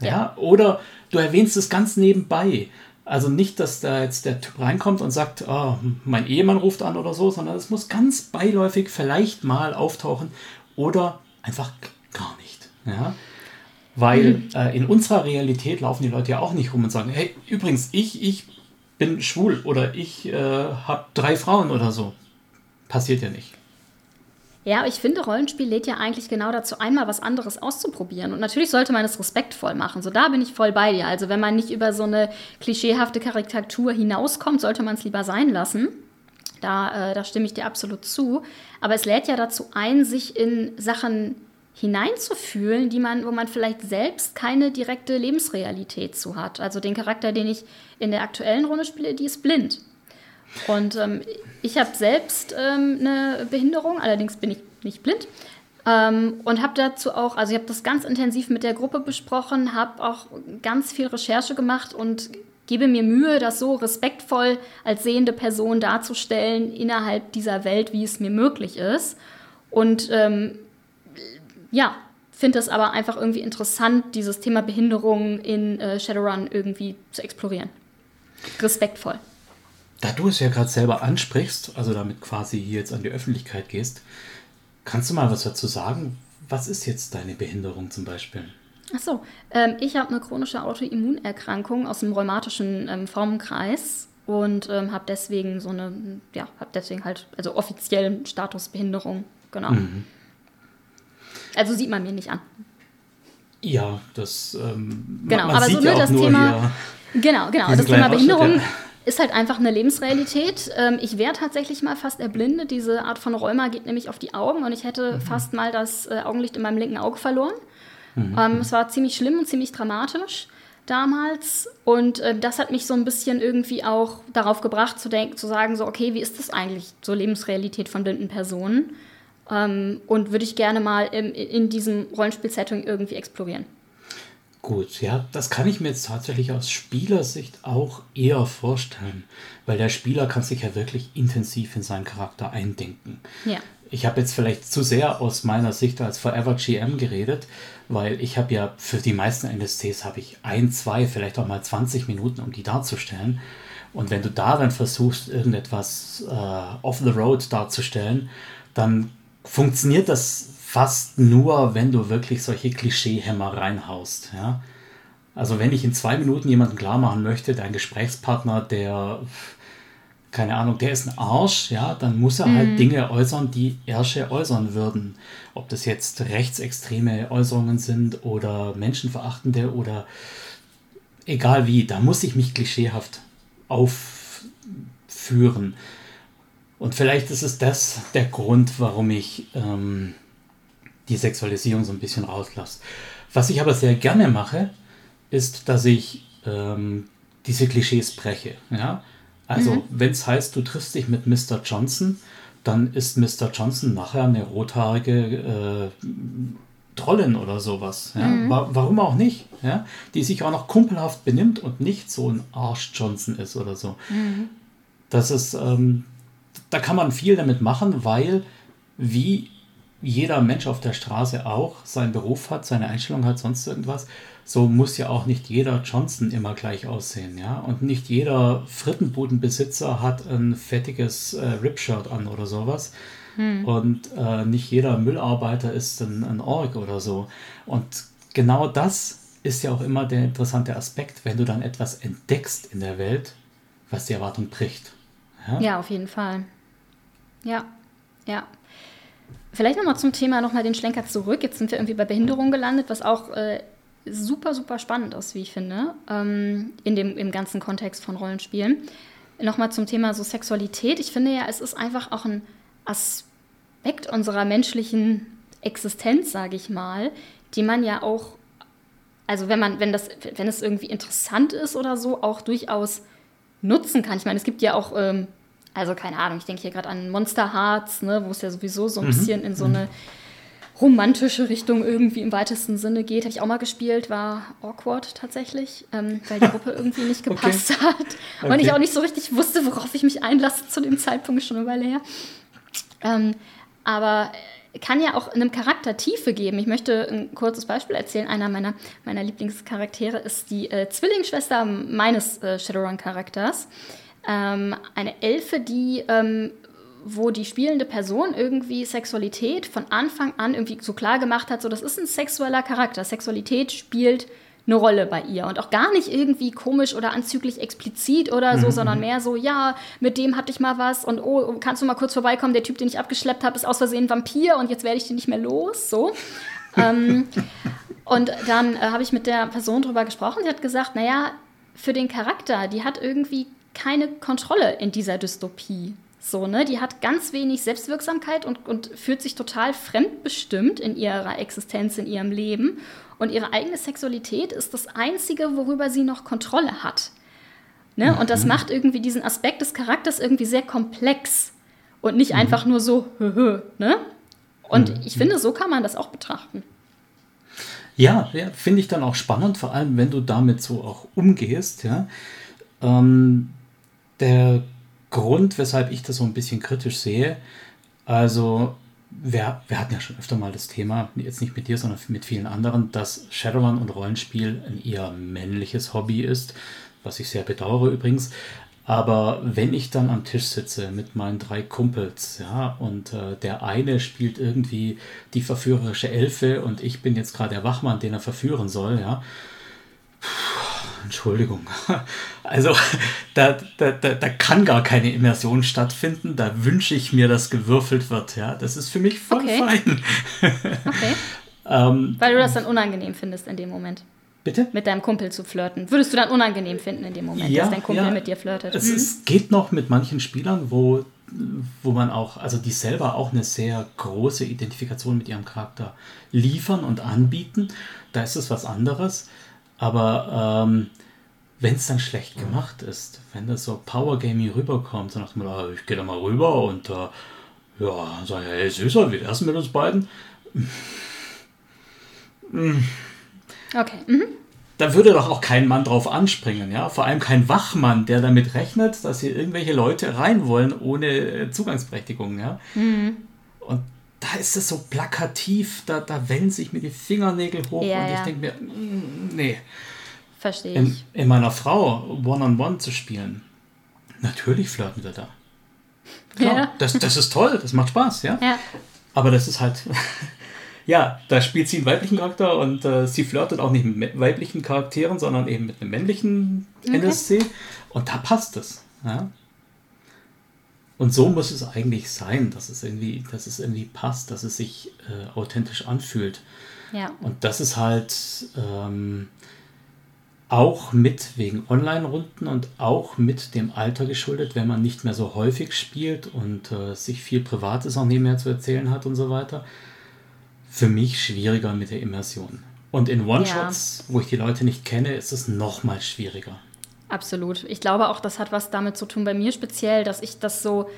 Ja? ja? Oder du erwähnst es ganz nebenbei. Also nicht, dass da jetzt der Typ reinkommt und sagt, oh, mein Ehemann ruft an oder so, sondern es muss ganz beiläufig vielleicht mal auftauchen oder einfach gar nicht. Ja? Weil mhm. äh, in unserer Realität laufen die Leute ja auch nicht rum und sagen, hey, übrigens, ich, ich bin schwul oder ich äh, habe drei Frauen oder so. Passiert ja nicht. Ja, ich finde, Rollenspiel lädt ja eigentlich genau dazu, einmal was anderes auszuprobieren. Und natürlich sollte man es respektvoll machen. So, da bin ich voll bei dir. Also, wenn man nicht über so eine klischeehafte Karikatur hinauskommt, sollte man es lieber sein lassen. Da, äh, da stimme ich dir absolut zu. Aber es lädt ja dazu ein, sich in Sachen hineinzufühlen, die man, wo man vielleicht selbst keine direkte Lebensrealität zu hat. Also den Charakter, den ich in der aktuellen Runde spiele, die ist blind. Und ähm, ich habe selbst ähm, eine Behinderung, allerdings bin ich nicht blind. Ähm, und habe dazu auch, also ich habe das ganz intensiv mit der Gruppe besprochen, habe auch ganz viel Recherche gemacht und gebe mir Mühe, das so respektvoll als sehende Person darzustellen innerhalb dieser Welt, wie es mir möglich ist. Und ähm, ja, finde es aber einfach irgendwie interessant, dieses Thema Behinderung in äh, Shadowrun irgendwie zu explorieren. Respektvoll. Da du es ja gerade selber ansprichst, also damit quasi hier jetzt an die Öffentlichkeit gehst, kannst du mal was dazu sagen? Was ist jetzt deine Behinderung zum Beispiel? Achso, ähm, ich habe eine chronische Autoimmunerkrankung aus dem rheumatischen ähm, Formenkreis und ähm, habe deswegen so eine, ja, habe deswegen halt, also offiziellen Status Behinderung, genau. Mhm. Also sieht man mir nicht an. Ja, das ähm, genau, man, man aber so nur ja das Thema. Genau, genau. Das Thema Behinderung ja. ist halt einfach eine Lebensrealität. Ähm, ich wäre tatsächlich mal fast erblindet. Diese Art von Rheuma geht nämlich auf die Augen und ich hätte mhm. fast mal das äh, Augenlicht in meinem linken Auge verloren. Mhm. Ähm, es war ziemlich schlimm und ziemlich dramatisch damals. Und äh, das hat mich so ein bisschen irgendwie auch darauf gebracht, zu, denken, zu sagen, so, okay, wie ist das eigentlich, so Lebensrealität von blinden Personen? Ähm, und würde ich gerne mal im, in diesem Rollenspiel-Setting irgendwie explorieren. Gut, ja, das kann ich mir jetzt tatsächlich aus Spielersicht auch eher vorstellen, weil der Spieler kann sich ja wirklich intensiv in seinen Charakter eindenken. Ja. Ich habe jetzt vielleicht zu sehr aus meiner Sicht als Forever GM geredet, weil ich habe ja für die meisten NSCs habe ich ein, zwei, vielleicht auch mal 20 Minuten, um die darzustellen. Und wenn du da dann versuchst, irgendetwas äh, off the road darzustellen, dann funktioniert das fast nur, wenn du wirklich solche Klischeehämmer reinhaust. Ja? Also wenn ich in zwei Minuten jemanden klar machen möchte, dein Gesprächspartner, der, keine Ahnung, der ist ein Arsch, ja, dann muss er halt mhm. halt Dinge äußern, die Ärsche äußern würden. Ob das jetzt rechtsextreme Äußerungen sind oder menschenverachtende oder egal wie, da muss ich mich klischeehaft aufführen. Und vielleicht ist es das der Grund, warum ich ähm, die Sexualisierung so ein bisschen rauslasse. Was ich aber sehr gerne mache, ist, dass ich ähm, diese Klischees breche. Ja? Also, mhm. wenn es heißt, du triffst dich mit Mr. Johnson, dann ist Mr. Johnson nachher eine rothaarige äh, Trollin oder sowas. Ja? Mhm. Wa warum auch nicht? Ja? Die sich auch noch kumpelhaft benimmt und nicht so ein Arsch Johnson ist oder so. Mhm. Das ist, ähm, da kann man viel damit machen, weil wie jeder Mensch auf der Straße auch seinen Beruf hat, seine Einstellung hat, sonst irgendwas, so muss ja auch nicht jeder Johnson immer gleich aussehen, ja. Und nicht jeder Frittenbudenbesitzer hat ein fettiges äh, Ripshirt an oder sowas. Hm. Und äh, nicht jeder Müllarbeiter ist ein, ein Org oder so. Und genau das ist ja auch immer der interessante Aspekt, wenn du dann etwas entdeckst in der Welt, was die Erwartung bricht. Ja, ja auf jeden Fall. Ja, ja. Vielleicht nochmal zum Thema nochmal den Schlenker zurück. Jetzt sind wir irgendwie bei Behinderung gelandet, was auch äh, super, super spannend ist, wie ich finde, ähm, in dem, im ganzen Kontext von Rollenspielen. Nochmal zum Thema so Sexualität. Ich finde ja, es ist einfach auch ein Aspekt unserer menschlichen Existenz, sage ich mal, die man ja auch, also wenn man, wenn das, wenn es irgendwie interessant ist oder so, auch durchaus nutzen kann. Ich meine, es gibt ja auch ähm, also keine Ahnung, ich denke hier gerade an Monster Hearts, ne, wo es ja sowieso so ein mhm. bisschen in so eine romantische Richtung irgendwie im weitesten Sinne geht. Habe ich auch mal gespielt, war awkward tatsächlich, ähm, weil die Gruppe irgendwie nicht [LAUGHS] gepasst okay. hat. Und okay. ich auch nicht so richtig wusste, worauf ich mich einlasse zu dem Zeitpunkt, schon eine Weile her. Ähm, aber kann ja auch einem Charakter Tiefe geben. Ich möchte ein kurzes Beispiel erzählen. Einer meiner, meiner Lieblingscharaktere ist die äh, Zwillingsschwester meines äh, Shadowrun-Charakters ähm, eine Elfe, die, ähm, wo die spielende Person irgendwie Sexualität von Anfang an irgendwie so klar gemacht hat, so das ist ein sexueller Charakter. Sexualität spielt eine Rolle bei ihr und auch gar nicht irgendwie komisch oder anzüglich explizit oder so, mhm. sondern mehr so, ja, mit dem hatte ich mal was und oh, kannst du mal kurz vorbeikommen, der Typ, den ich abgeschleppt habe, ist aus Versehen ein Vampir und jetzt werde ich den nicht mehr los, so. [LAUGHS] ähm, und dann äh, habe ich mit der Person drüber gesprochen, sie hat gesagt, naja, für den Charakter, die hat irgendwie keine Kontrolle in dieser Dystopie. So, ne? Die hat ganz wenig Selbstwirksamkeit und, und fühlt sich total fremdbestimmt in ihrer Existenz, in ihrem Leben. Und ihre eigene Sexualität ist das Einzige, worüber sie noch Kontrolle hat. Ne? Und das mhm. macht irgendwie diesen Aspekt des Charakters irgendwie sehr komplex und nicht mhm. einfach nur so, hö, hö, ne? Und mhm. ich finde, so kann man das auch betrachten. Ja, ja finde ich dann auch spannend, vor allem wenn du damit so auch umgehst, ja. Ähm, der Grund, weshalb ich das so ein bisschen kritisch sehe, also wir, wir hatten ja schon öfter mal das Thema, jetzt nicht mit dir, sondern mit vielen anderen, dass Shadowrun und Rollenspiel ein eher männliches Hobby ist, was ich sehr bedauere übrigens. Aber wenn ich dann am Tisch sitze mit meinen drei Kumpels, ja, und äh, der eine spielt irgendwie die verführerische Elfe und ich bin jetzt gerade der Wachmann, den er verführen soll, ja, Entschuldigung. [LAUGHS] Also da, da, da, da kann gar keine Immersion stattfinden. Da wünsche ich mir, dass gewürfelt wird. Ja, das ist für mich voll okay. fein. Okay. [LAUGHS] Ähm, Weil du das dann unangenehm findest in dem Moment. Bitte? Mit deinem Kumpel zu flirten. Würdest du dann unangenehm finden in dem Moment, ja, dass dein Kumpel ja. mit dir flirtet? Es, mhm. es geht noch mit manchen Spielern, wo, wo man auch, also die selber auch eine sehr große Identifikation mit ihrem Charakter liefern und anbieten. Da ist es was anderes. Aber ähm, wenn es dann schlecht gemacht ist, wenn das so Power-Gaming rüberkommt, so nach dem Motto, ich gehe da mal rüber und äh, ja, sag ich, hey Süßer, wie wär's mit uns beiden? Okay. Mhm. Da würde doch auch kein Mann drauf anspringen, ja. Vor allem kein Wachmann, der damit rechnet, dass hier irgendwelche Leute rein wollen ohne Zugangsberechtigung, ja. Mhm. Und da ist es so plakativ, da, da wellen sich mir die Fingernägel hoch ja, und ich denke mir, mm, nee. Verstehe in, in, meiner Frau One-on-One -on -one zu spielen, natürlich flirten wir da. Klar, ja. das, das ist toll, das macht Spaß, ja. ja. Aber das ist halt, [LAUGHS] ja, da spielt sie einen weiblichen Charakter und äh, sie flirtet auch nicht mit weiblichen Charakteren, sondern eben mit einem männlichen okay. NSC. Und da passt es. Ja? Und so muss es eigentlich sein, dass es irgendwie, dass es irgendwie passt, dass es sich äh, authentisch anfühlt. Ja. Und das ist halt ähm, auch mit wegen Online-Runden und auch mit dem Alter geschuldet, wenn man nicht mehr so häufig spielt und äh, sich viel Privates auch nebenher zu erzählen hat und so weiter. Für mich schwieriger mit der Immersion. Und in One-Shots, ja. wo ich die Leute nicht kenne, ist es noch mal schwieriger. Absolut. Ich glaube auch, das hat was damit zu tun, bei mir speziell, dass ich das so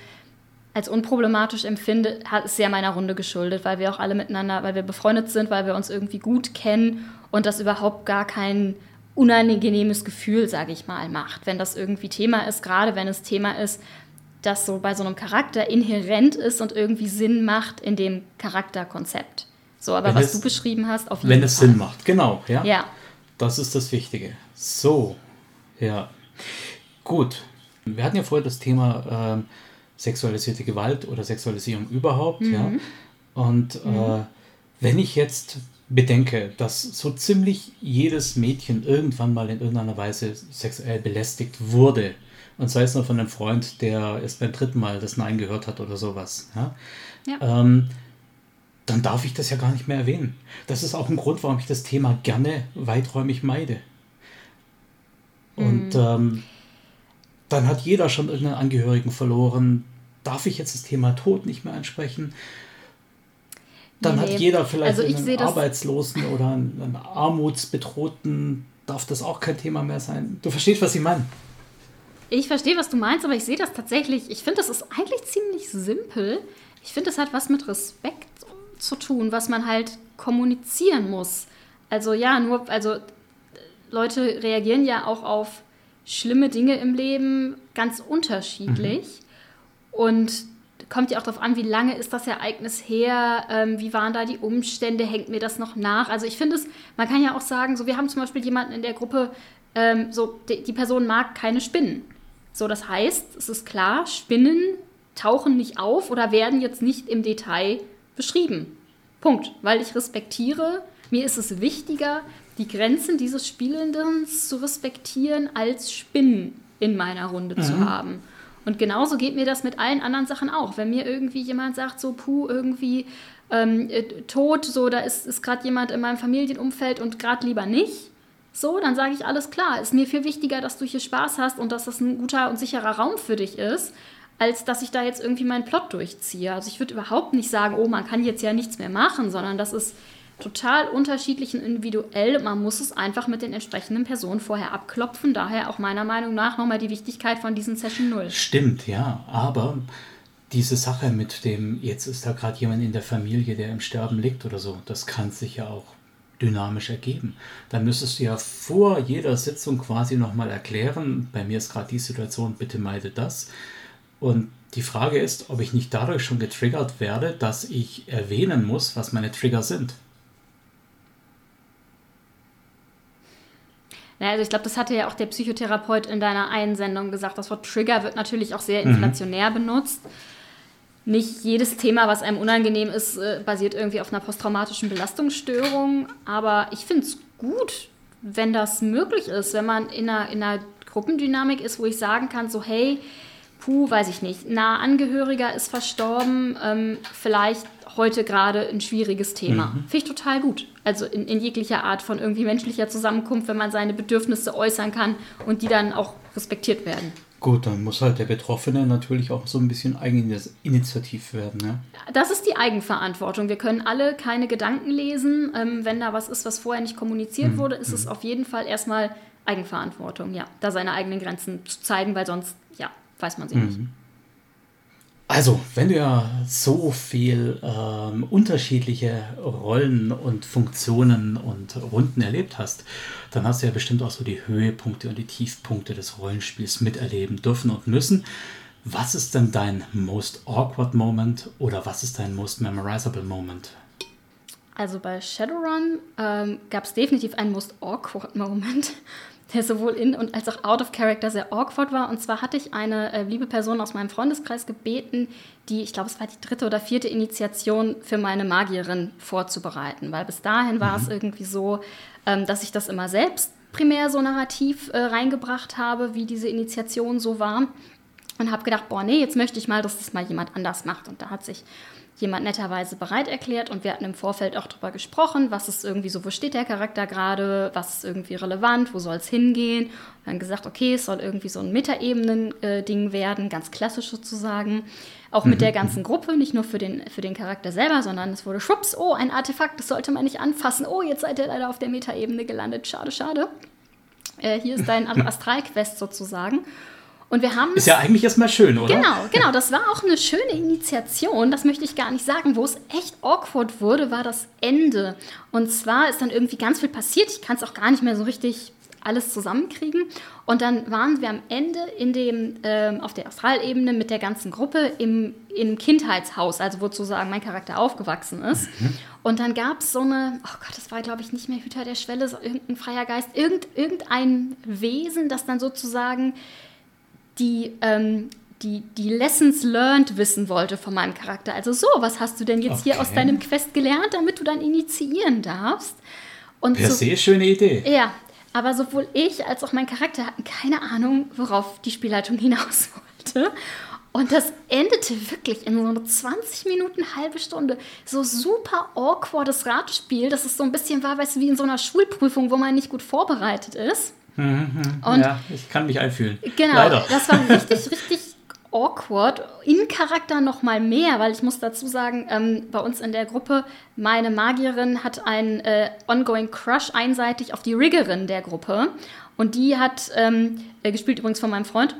als unproblematisch empfinde, hat es sehr meiner Runde geschuldet, weil wir auch alle miteinander, weil wir befreundet sind, weil wir uns irgendwie gut kennen und das überhaupt gar kein unangenehmes Gefühl, sage ich mal, macht. Wenn das irgendwie Thema ist, gerade wenn es Thema ist, das so bei so einem Charakter inhärent ist und irgendwie Sinn macht in dem Charakterkonzept. So, aber wenn was es, du beschrieben hast, auf jeden Wenn Fall. es Sinn macht, genau, ja. Ja. Das ist das Wichtige. So, ja. Gut. Wir hatten ja vorher das Thema äh, sexualisierte Gewalt oder Sexualisierung überhaupt, mhm. ja. Und mhm. äh, wenn ich jetzt bedenke, dass so ziemlich jedes Mädchen irgendwann mal in irgendeiner Weise sexuell belästigt wurde. Und sei es nur von einem Freund, der erst beim dritten Mal das Nein gehört hat oder sowas. Ja? ja. Ähm, dann darf ich das ja gar nicht mehr erwähnen. Das ist auch ein Grund, warum ich das Thema gerne weiträumig meide. Und mhm. ähm, dann hat jeder schon irgendeinen Angehörigen verloren. Darf ich jetzt das Thema Tod nicht mehr ansprechen? Dann nee, hat jeder vielleicht also einen Arbeitslosen oder einen, einen Armutsbedrohten, darf das auch kein Thema mehr sein. Du verstehst, was ich meine? Ich verstehe, was du meinst, aber ich sehe das tatsächlich, ich finde, das ist eigentlich ziemlich simpel. Ich finde, das hat was mit Respekt zu tun, was man halt kommunizieren muss. Also ja, nur, also Leute reagieren ja auch auf schlimme Dinge im Leben ganz unterschiedlich. Mhm. Und kommt ja auch darauf an, wie lange ist das Ereignis her, ähm, wie waren da die Umstände, hängt mir das noch nach. Also ich finde es, man kann ja auch sagen, so wir haben zum Beispiel jemanden in der Gruppe, ähm, so die, die Person mag keine Spinnen. So, das heißt, es ist klar, Spinnen tauchen nicht auf oder werden jetzt nicht im Detail beschrieben. Punkt. Weil ich respektiere, mir ist es wichtiger, die Grenzen dieses Spielenden zu respektieren, als Spinnen in meiner Runde mhm. zu haben. Und genauso geht mir das mit allen anderen Sachen auch. Wenn mir irgendwie jemand sagt, so, puh, irgendwie ähm, äh, tot, so, da ist, ist gerade jemand in meinem Familienumfeld und gerade lieber nicht, so, dann sage ich, alles klar, ist mir viel wichtiger, dass du hier Spaß hast und dass das ein guter und sicherer Raum für dich ist, als dass ich da jetzt irgendwie meinen Plot durchziehe. Also ich würde überhaupt nicht sagen, oh, man kann jetzt ja nichts mehr machen, sondern das ist total unterschiedlich und individuell. Man muss es einfach mit den entsprechenden Personen vorher abklopfen. Daher auch meiner Meinung nach nochmal die Wichtigkeit von diesen Session 0. Stimmt, ja. Aber diese Sache mit dem, jetzt ist da gerade jemand in der Familie, der im Sterben liegt oder so, das kann sich ja auch dynamisch ergeben. Dann müsstest du ja vor jeder Sitzung quasi nochmal erklären, bei mir ist gerade die Situation, bitte meide das. Und die Frage ist, ob ich nicht dadurch schon getriggert werde, dass ich erwähnen muss, was meine Trigger sind. Naja, also ich glaube, das hatte ja auch der Psychotherapeut in deiner Einsendung gesagt. Das Wort Trigger wird natürlich auch sehr mhm. inflationär mhm. benutzt. Nicht jedes Thema, was einem unangenehm ist, äh, basiert irgendwie auf einer posttraumatischen Belastungsstörung. Aber ich finde es gut, wenn das möglich ist, wenn man in einer, in einer Gruppendynamik ist, wo ich sagen kann, so hey, puh, weiß ich nicht, nah Angehöriger ist verstorben, ähm, vielleicht heute gerade ein schwieriges Thema. Mhm. Finde ich total gut. Also in, in, jeglicher Art von irgendwie menschlicher Zusammenkunft, wenn man seine Bedürfnisse äußern kann und die dann auch respektiert werden. Gut, dann muss halt der Betroffene natürlich auch so ein bisschen eigeninitiativ werden. Ne? Das ist die Eigenverantwortung. Wir können alle keine Gedanken lesen. Ähm, wenn da was ist, was vorher nicht kommuniziert mhm. wurde, ist mhm. es auf jeden Fall erstmal Eigenverantwortung, ja, da seine eigenen Grenzen zu zeigen, weil sonst, ja, weiß man sie mhm. nicht. Also, wenn du ja so viel ähm, unterschiedliche Rollen und Funktionen und Runden erlebt hast, dann hast du ja bestimmt auch so die Höhepunkte und die Tiefpunkte des Rollenspiels miterleben dürfen und müssen. Was ist denn dein most awkward Moment oder was ist dein most memorizable Moment? Also bei Shadowrun ähm, gab es definitiv einen most awkward [LAUGHS] Moment der sowohl in und als auch out of character sehr awkward war. Und zwar hatte ich eine äh, liebe Person aus meinem Freundeskreis gebeten, die, ich glaube, es war die dritte oder vierte Initiation für meine Magierin vorzubereiten. Weil bis dahin war mhm. es irgendwie so, ähm, dass ich das immer selbst primär so narrativ äh, reingebracht habe, wie diese Initiation so war. Und habe gedacht, boah, nee, jetzt möchte ich mal, dass das mal jemand anders macht. Und da hat sich jemand netterweise bereit erklärt und wir hatten im Vorfeld auch darüber gesprochen, was ist irgendwie so, wo steht der Charakter gerade, was ist irgendwie relevant, wo soll es hingehen. Und dann gesagt, okay, es soll irgendwie so ein Metaebenen-Ding werden, ganz klassisch sozusagen. Auch mit mhm. der ganzen Gruppe, nicht nur für den, für den Charakter selber, sondern es wurde schwupps, oh, ein Artefakt, das sollte man nicht anfassen. Oh, jetzt seid ihr leider auf der Metaebene gelandet. Schade, schade. Äh, hier ist dein [LAUGHS] Astralquest sozusagen. Und wir haben. Ist ja eigentlich erstmal schön, oder? Genau, genau. Das war auch eine schöne Initiation. Das möchte ich gar nicht sagen. Wo es echt awkward wurde, war das Ende. Und zwar ist dann irgendwie ganz viel passiert. Ich kann es auch gar nicht mehr so richtig alles zusammenkriegen. Und dann waren wir am Ende in dem, ähm, auf der Astralebene mit der ganzen Gruppe im, im Kindheitshaus, also wo sozusagen mein Charakter aufgewachsen ist. Mhm. Und dann gab es so eine, oh Gott, das war glaube ich nicht mehr Hüter der Schwelle, so irgendein freier Geist, irgend, irgendein Wesen, das dann sozusagen die, ähm, die, die Lessons learned wissen wollte von meinem Charakter. Also so, was hast du denn jetzt okay. hier aus deinem Quest gelernt, damit du dann initiieren darfst? Und per so, se schöne Idee. Ja, aber sowohl ich als auch mein Charakter hatten keine Ahnung, worauf die Spielleitung hinaus [LAUGHS] wollte. Und das endete wirklich in so einer 20 Minuten, halbe Stunde. So super awkwardes Ratspiel, dass es so ein bisschen war, weißt du, wie in so einer Schulprüfung, wo man nicht gut vorbereitet ist. Mhm, und ja, ich kann mich einfühlen. Genau, Leider. das war [LAUGHS] richtig, richtig awkward. In Charakter noch mal mehr, weil ich muss dazu sagen, ähm, bei uns in der Gruppe, meine Magierin hat einen äh, ongoing Crush einseitig auf die Riggerin der Gruppe. Und die hat, ähm, äh, gespielt übrigens von meinem Freund,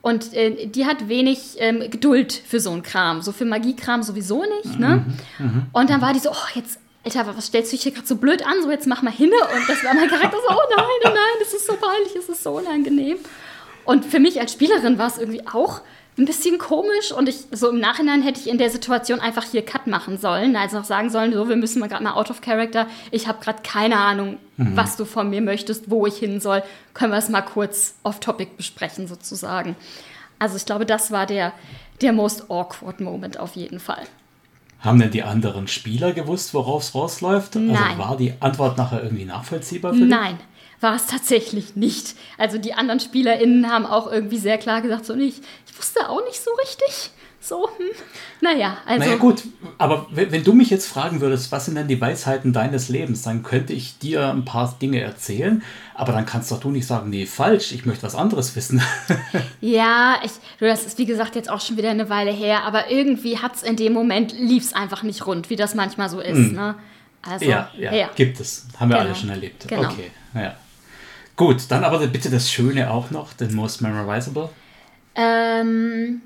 und äh, die hat wenig ähm, Geduld für so einen Kram. So für Magiekram sowieso nicht. Ne? Mhm, mh. Und dann war die so, oh, jetzt Alter, was stellst du dich hier gerade so blöd an? So, jetzt mach mal hin. Und das war mein Charakter so, oh nein, oh nein, das ist so peinlich, das ist so unangenehm. Und für mich als Spielerin war es irgendwie auch ein bisschen komisch und ich, so im Nachhinein hätte ich in der Situation einfach hier Cut machen sollen, also auch sagen sollen, so, wir müssen mal gerade mal out of character, ich habe gerade keine Ahnung, mhm. was du von mir möchtest, wo ich hin soll, können wir es mal kurz off-topic besprechen sozusagen. Also ich glaube, das war der, der most awkward Moment auf jeden Fall. Haben denn die anderen Spieler gewusst, worauf es rausläuft? Also Nein. Also war die Antwort nachher irgendwie nachvollziehbar für dich? Nein, war es tatsächlich nicht. Also die anderen SpielerInnen haben auch irgendwie sehr klar gesagt, so nicht, ich wusste auch nicht so richtig so, hm. naja, also. Naja, gut, aber wenn, wenn, du mich jetzt fragen würdest, was sind denn die Weisheiten deines Lebens, dann könnte ich dir ein paar Dinge erzählen, aber dann kannst doch du nicht sagen, nee, falsch, ich möchte was anderes wissen. [LAUGHS] ja, ich, das ist wie gesagt jetzt auch schon wieder eine Weile her, aber irgendwie hat es in dem Moment, lief es einfach nicht rund, wie das manchmal so ist, hm. ne? Also, ja, ja, ja, gibt es. Haben wir genau. alle schon erlebt. Genau. Okay, ja. Gut, dann aber bitte das Schöne auch noch, den Most Memorizable. Ähm,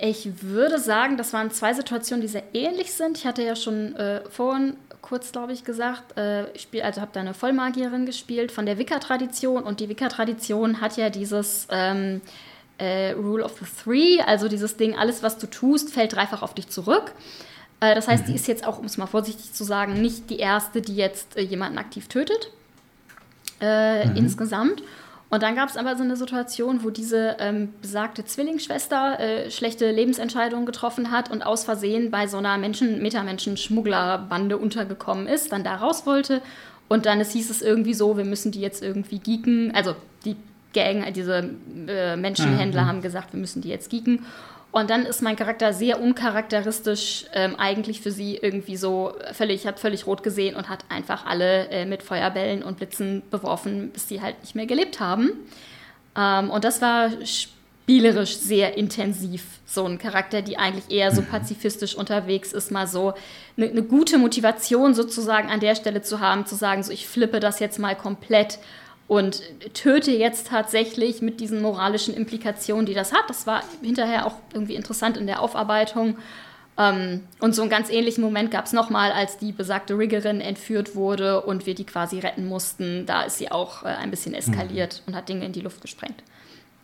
ich würde sagen, das waren zwei Situationen, die sehr ähnlich sind. Ich hatte ja schon äh, vorhin kurz, glaube ich, gesagt, äh, ich spiel, also habe da eine Vollmagierin gespielt von der Wicca-Tradition und die Wicca-Tradition hat ja dieses ähm, äh, Rule of the Three, also dieses Ding, alles, was du tust, fällt dreifach auf dich zurück. Äh, das heißt, mhm. die ist jetzt auch, um es mal vorsichtig zu sagen, nicht die erste, die jetzt äh, jemanden aktiv tötet. Äh, mhm. Insgesamt. Und dann gab es aber so eine Situation, wo diese ähm, besagte Zwillingsschwester äh, schlechte Lebensentscheidungen getroffen hat und aus Versehen bei so einer Menschen, Metamenschen-Schmugglerbande untergekommen ist, dann da raus wollte. Und dann es hieß es irgendwie so, wir müssen die jetzt irgendwie geeken, also die Gang, diese äh, Menschenhändler mhm. haben gesagt, wir müssen die jetzt geeken. Und dann ist mein Charakter sehr uncharakteristisch ähm, eigentlich für sie irgendwie so völlig, hat völlig rot gesehen und hat einfach alle äh, mit Feuerbällen und Blitzen beworfen, bis sie halt nicht mehr gelebt haben. Ähm, und das war spielerisch sehr intensiv. So ein Charakter, die eigentlich eher so [LAUGHS] pazifistisch unterwegs ist, mal so eine, eine gute Motivation sozusagen an der Stelle zu haben, zu sagen, so ich flippe das jetzt mal komplett und töte jetzt tatsächlich mit diesen moralischen Implikationen, die das hat. Das war hinterher auch irgendwie interessant in der Aufarbeitung. Ähm, und so einen ganz ähnlichen Moment gab es nochmal, als die besagte Riggerin entführt wurde und wir die quasi retten mussten. Da ist sie auch äh, ein bisschen eskaliert mhm. und hat Dinge in die Luft gesprengt.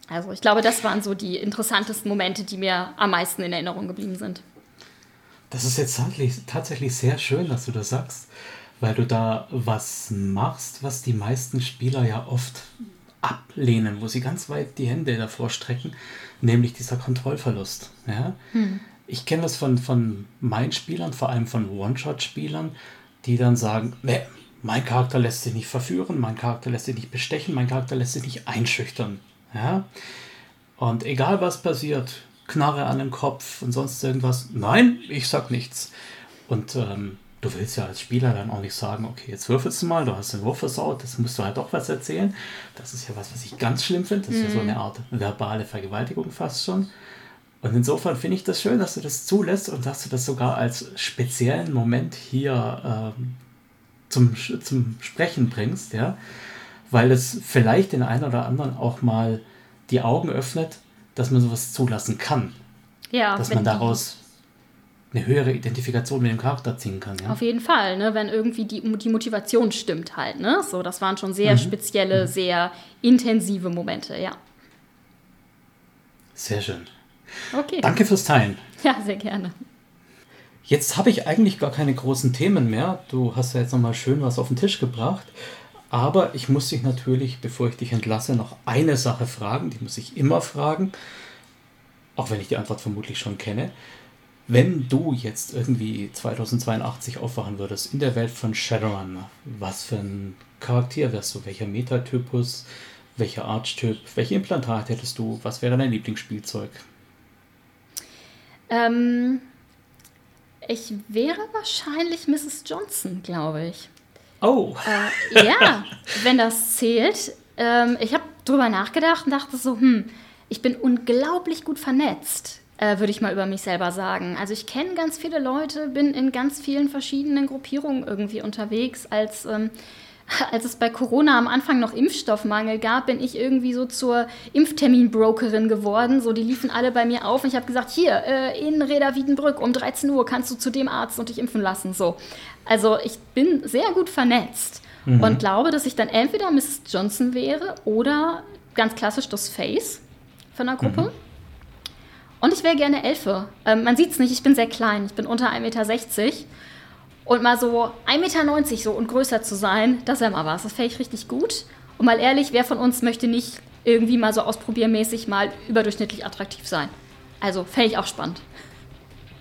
Also ich glaube, das waren so die interessantesten Momente, die mir am meisten in Erinnerung geblieben sind. Das ist jetzt tatsächlich sehr schön, dass du das sagst, weil du da was machst, was die meisten Spieler ja oft ablehnen, wo sie ganz weit die Hände davor strecken, nämlich dieser Kontrollverlust. Ja? Hm. Ich kenne das von, von meinen Spielern, vor allem von One-Shot-Spielern, die dann sagen, nee, mein Charakter lässt sich nicht verführen, mein Charakter lässt sich nicht bestechen, mein Charakter lässt sich nicht einschüchtern. Ja? Und egal was passiert, Knarre an den Kopf und sonst irgendwas, nein, ich sag nichts. Und ähm, du willst ja als Spieler dann auch nicht sagen, okay, jetzt würfelst du mal, du hast den Wurf versaut, das musst du halt doch was erzählen. Das ist ja was, was ich ganz schlimm finde. Das ist mhm. ja so mhm. eine Art verbale Vergewaltigung fast schon. Und insofern finde ich das schön, dass du das zulässt und dass du das sogar als speziellen Moment hier ähm, zum, zum Sprechen bringst, ja. Weil es vielleicht den einen oder anderen auch mal die Augen öffnet, dass man sowas zulassen kann. Ja, dass man daraus eine höhere Identifikation mit dem Charakter ziehen kann. Ja? Auf jeden Fall, ne? wenn irgendwie die, die Motivation stimmt halt. Ne? So, das waren schon sehr mhm. spezielle, mhm. sehr intensive Momente, ja. Sehr schön. Okay. Danke fürs Teilen. Ja, sehr gerne. Jetzt habe ich eigentlich gar keine großen Themen mehr. Du hast ja jetzt nochmal schön was auf den Tisch gebracht. Aber ich muss dich natürlich, bevor ich dich entlasse, noch eine Sache fragen. Die muss ich immer fragen. Auch wenn ich die Antwort vermutlich schon kenne. Wenn du jetzt irgendwie 2082 aufwachen würdest in der Welt von Shadowrun, was für ein Charakter wärst du? Welcher Metatypus? Welcher Archetyp? Welche Implantat hättest du? Was wäre dein Lieblingsspielzeug? Ähm, ich wäre wahrscheinlich Mrs. Johnson, glaube ich. Oh. Äh, ja, [LAUGHS] wenn das zählt. Ähm, ich habe drüber nachgedacht und dachte so, hm, ich bin unglaublich gut vernetzt äh, würde ich mal über mich selber sagen. Also ich kenne ganz viele Leute, bin in ganz vielen verschiedenen Gruppierungen irgendwie unterwegs. Als, ähm, [LAUGHS] als es bei Corona am Anfang noch Impfstoffmangel gab, bin ich irgendwie so zur Impfterminbrokerin geworden. So, die liefen alle bei mir auf und ich habe gesagt, hier, äh, in Reda Wiedenbrück um 13 Uhr kannst du zu dem Arzt und dich impfen lassen. So. Also ich bin sehr gut vernetzt. Mhm. Und glaube, dass ich dann entweder Mrs. Johnson wäre oder ganz klassisch das Face von der Gruppe. Mhm. Und ich wäre gerne Elfe. Ähm, man sieht es nicht, ich bin sehr klein. Ich bin unter 1,60 Meter. Und mal so 1,90 Meter so und größer zu sein, das wäre mal was. Das fände ich richtig gut. Und mal ehrlich, wer von uns möchte nicht irgendwie mal so ausprobiermäßig mal überdurchschnittlich attraktiv sein? Also fände ich auch spannend.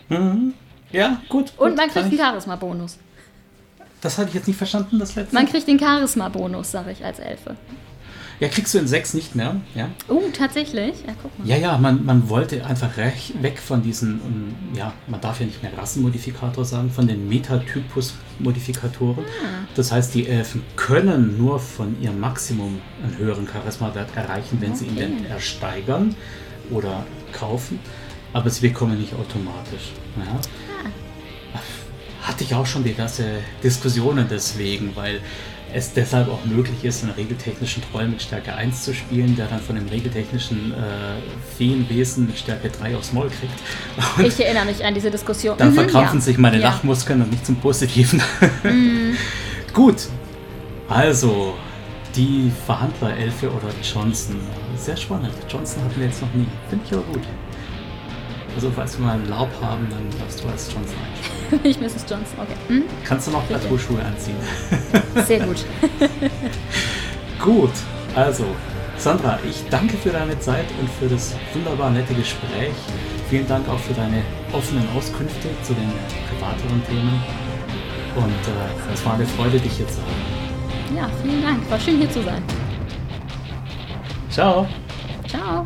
Mhm. Ja, gut. Und gut, man kriegt einen Charisma-Bonus. Das hatte ich jetzt nicht verstanden, das letzte. Man kriegt den Charisma-Bonus, sage ich als Elfe. Ja, kriegst du in 6 nicht mehr. Ja, oh, tatsächlich? Ja, guck mal. Ja, ja, man, man wollte einfach weg von diesen, um, ja, man darf ja nicht mehr Rassenmodifikator sagen, von den Metatypus-Modifikatoren. Ah. Das heißt, die Elfen können nur von ihrem Maximum einen höheren Charisma-Wert erreichen, wenn okay. sie ihn denn ersteigern oder kaufen, aber sie bekommen nicht automatisch. Ja. Ah. Hatte ich auch schon diverse Diskussionen deswegen, weil es deshalb auch möglich ist, einen regeltechnischen Troll mit Stärke 1 zu spielen, der dann von dem regeltechnischen äh, Feenwesen mit Stärke 3 aufs Maul kriegt. Und ich erinnere mich an diese Diskussion. Dann mhm, verkrampfen ja. sich meine ja. Lachmuskeln und nicht zum Positiven. Mhm. [LAUGHS] Gut, also die Verhandler Elfe oder Johnson. Sehr spannend. Johnson hatten wir jetzt noch nie. Finde ich aber gut. Also falls wir mal ein Laub haben, dann darfst du als Johnson einsteigen. [LAUGHS] ich Mrs. Johnson, okay. Hm? Kannst du noch Plateauschuhe anziehen. [LAUGHS] Sehr gut. [LAUGHS] gut, also Sandra, ich danke für deine Zeit und für das wunderbar nette Gespräch. Vielen Dank auch für deine offenen Auskünfte zu den privateren Themen. Und äh, es war eine Freude, dich hier zu haben. Ja, vielen Dank. War schön hier zu sein. Ciao. Ciao.